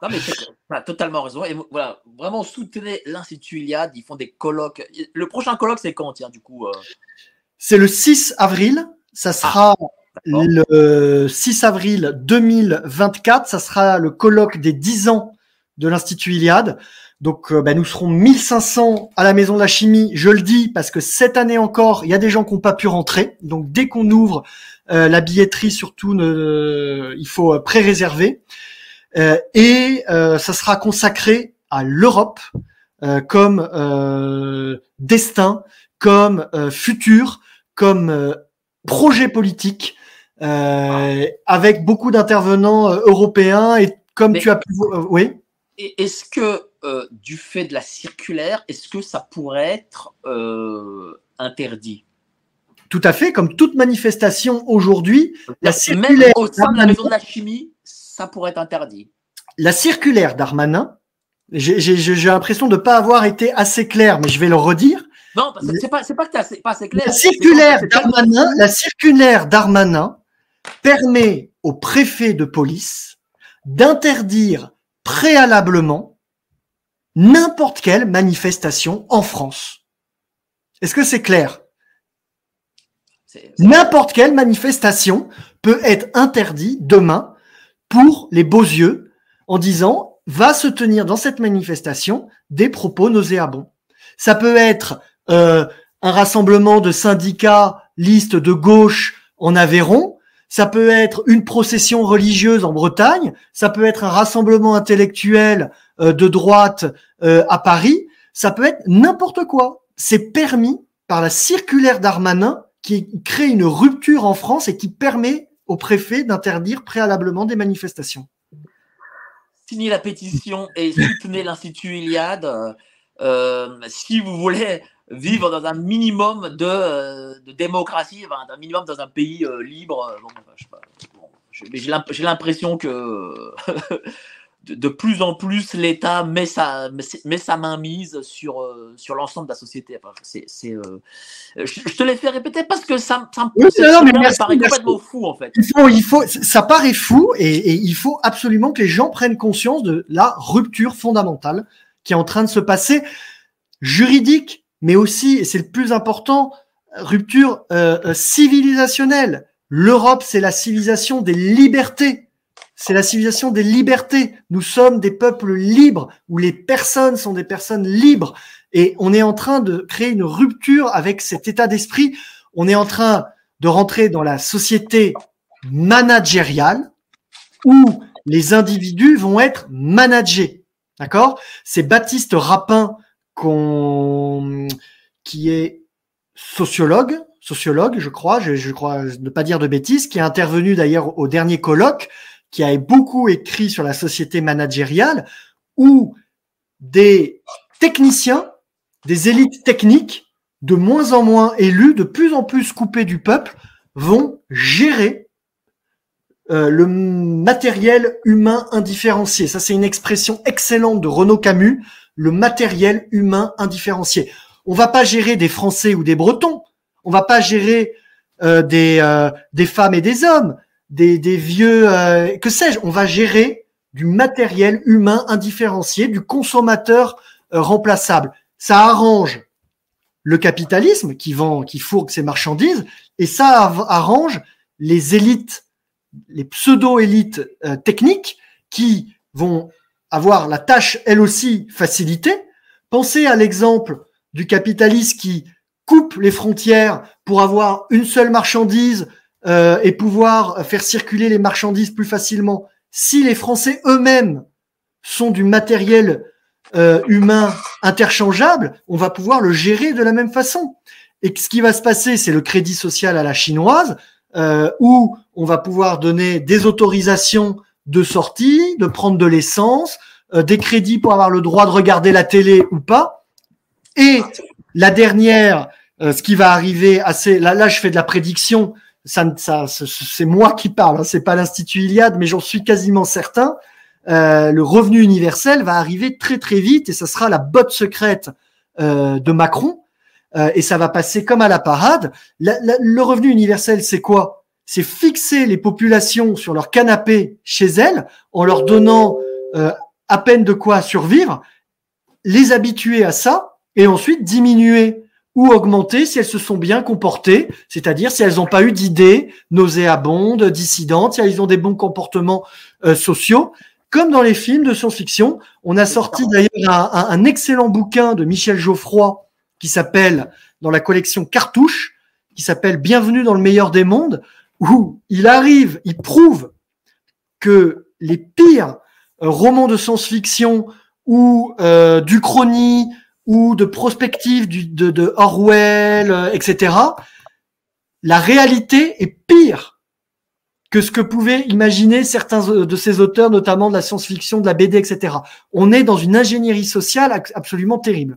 Non, mais tu as totalement raison. Et voilà, vraiment soutenez l'Institut Iliade. Ils font des colloques. Le prochain colloque, c'est quand, tiens, du coup euh? C'est le 6 avril. Ça sera ah, le 6 avril 2024. Ça sera le colloque des 10 ans de l'Institut Iliade. Donc, euh, bah, nous serons 1500 à la Maison de la Chimie. Je le dis parce que cette année encore, il y a des gens qui n'ont pas pu rentrer. Donc, dès qu'on ouvre euh, la billetterie, surtout, ne, il faut pré-réserver. Euh, et euh, ça sera consacré à l'Europe euh, comme destin, comme futur, comme projet politique, avec beaucoup d'intervenants européens et comme tu as pu, oui. Est-ce que du fait de la circulaire, est-ce que ça pourrait être interdit? Tout à fait, comme toute manifestation aujourd'hui, la circulaire au sein de la maison de la chimie, ça pourrait être interdit. La circulaire d'Armanin, j'ai l'impression de ne pas avoir été assez clair, mais je vais le redire. Non, c'est pas, pas que tu pas assez clair. La circulaire d'Armanin, la circulaire d'Armanin permet au préfet de police d'interdire préalablement n'importe quelle manifestation en France. Est-ce que c'est clair? N'importe quelle manifestation peut être interdite demain pour les beaux yeux en disant va se tenir dans cette manifestation des propos nauséabonds. Ça peut être euh, un rassemblement de syndicats, liste de gauche en Aveyron, ça peut être une procession religieuse en Bretagne, ça peut être un rassemblement intellectuel euh, de droite euh, à Paris, ça peut être n'importe quoi. C'est permis par la circulaire d'Armanin qui crée une rupture en France et qui permet au préfet d'interdire préalablement des manifestations. Signez la pétition et soutenez l'Institut Iliade. si vous voulez vivre dans un minimum de, de démocratie, enfin, un minimum dans un pays libre, j'ai l'impression que de, plus en plus l'État met sa, met sa main mise sur, euh, sur l'ensemble de la société. c'est, euh, je, te l'ai fait répéter parce que ça, ça me paraît complètement fou en fait. Il faut, il faut, ça paraît fou et, et, il faut absolument que les gens prennent conscience de la rupture fondamentale qui est en train de se passer, juridique, mais aussi, et c'est le plus important, rupture euh, civilisationnelle. L'Europe, c'est la civilisation des libertés c'est la civilisation des libertés. Nous sommes des peuples libres, où les personnes sont des personnes libres. Et on est en train de créer une rupture avec cet état d'esprit. On est en train de rentrer dans la société managériale, où les individus vont être managés. D'accord? C'est Baptiste Rapin qui est sociologue, sociologue, je crois, je, je crois ne pas dire de bêtises, qui est intervenu d'ailleurs au dernier colloque qui a beaucoup écrit sur la société managériale, où des techniciens, des élites techniques, de moins en moins élus, de plus en plus coupés du peuple, vont gérer euh, le matériel humain indifférencié. Ça, c'est une expression excellente de Renaud Camus, le matériel humain indifférencié. On va pas gérer des Français ou des Bretons. On va pas gérer euh, euh, des femmes et des hommes des, vieux, euh, que sais-je, on va gérer du matériel humain indifférencié, du consommateur euh, remplaçable. Ça arrange le capitalisme qui vend, qui fourgue ses marchandises, et ça arrange les élites, les pseudo-élites euh, techniques qui vont avoir la tâche, elle aussi, facilitée. Pensez à l'exemple du capitaliste qui coupe les frontières pour avoir une seule marchandise euh, et pouvoir faire circuler les marchandises plus facilement, si les Français eux-mêmes sont du matériel euh, humain interchangeable, on va pouvoir le gérer de la même façon. Et ce qui va se passer, c'est le crédit social à la chinoise, euh, où on va pouvoir donner des autorisations de sortie, de prendre de l'essence, euh, des crédits pour avoir le droit de regarder la télé ou pas. Et la dernière, ce qui va arriver assez, là, là je fais de la prédiction, ça, ça c'est moi qui parle, hein, c'est pas l'institut Iliade, mais j'en suis quasiment certain. Euh, le revenu universel va arriver très très vite et ça sera la botte secrète euh, de Macron euh, et ça va passer comme à la parade. le revenu universel, c'est quoi? C'est fixer les populations sur leur canapé chez elles en leur donnant à peine de quoi survivre, les habituer à ça et ensuite diminuer ou augmenter si elles se sont bien comportées, c'est-à-dire si elles n'ont pas eu d'idées nauséabondes, dissidentes, si elles ont des bons comportements euh, sociaux. Comme dans les films de science-fiction, on a sorti d'ailleurs un, excellent bouquin de Michel Geoffroy qui s'appelle, dans la collection Cartouche, qui s'appelle Bienvenue dans le meilleur des mondes, où il arrive, il prouve que les pires romans de science-fiction ou euh, d'Uchronie ou de prospective du, de, de, Orwell, euh, etc., la réalité est pire que ce que pouvaient imaginer certains euh, de ces auteurs, notamment de la science-fiction, de la BD, etc. On est dans une ingénierie sociale absolument terrible.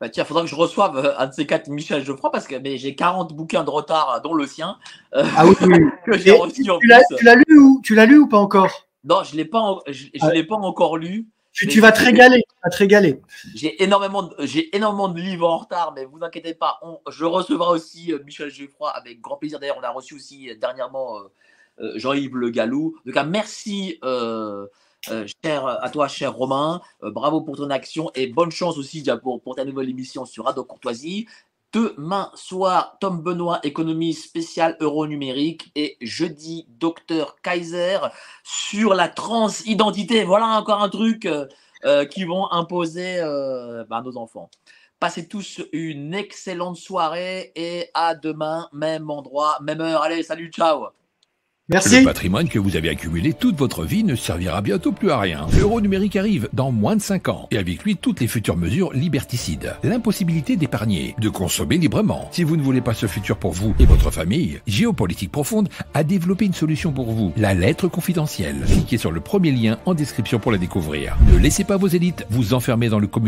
Bah tiens, faudra que je reçoive euh, un de ces quatre Michel Geoffroy parce que j'ai 40 bouquins de retard, dont le sien. ah oui, que j'ai reçu tu l'as lu ou tu l'as lu ou pas encore? Non, je l'ai pas, je, je l'ai pas encore lu. Tu, vas te régaler, te régaler. J'ai énormément, j'ai énormément de livres en retard, mais vous inquiétez pas, je recevrai aussi euh, Michel Geoffroy avec grand plaisir. D'ailleurs, on a reçu aussi euh, dernièrement euh, Jean-Yves Le Gallou. Donc, merci cher, à toi, cher Romain. bravo pour ton action et bonne chance aussi pour, pour ta nouvelle émission sur Radio Courtoisie. Demain soir, Tom Benoît, économie spéciale euro numérique. Et jeudi, docteur Kaiser sur la transidentité. Voilà encore un truc euh, euh, qui vont imposer euh, bah, nos enfants. Passez tous une excellente soirée et à demain, même endroit, même heure. Allez, salut, ciao le patrimoine que vous avez accumulé toute votre vie ne servira bientôt plus à rien. L'euro numérique arrive dans moins de 5 ans et avec lui toutes les futures mesures liberticides. L'impossibilité d'épargner, de consommer librement. Si vous ne voulez pas ce futur pour vous et votre famille, Géopolitique Profonde a développé une solution pour vous. La lettre confidentielle. Cliquez sur le premier lien en description pour la découvrir. Ne laissez pas vos élites vous enfermer dans le communisme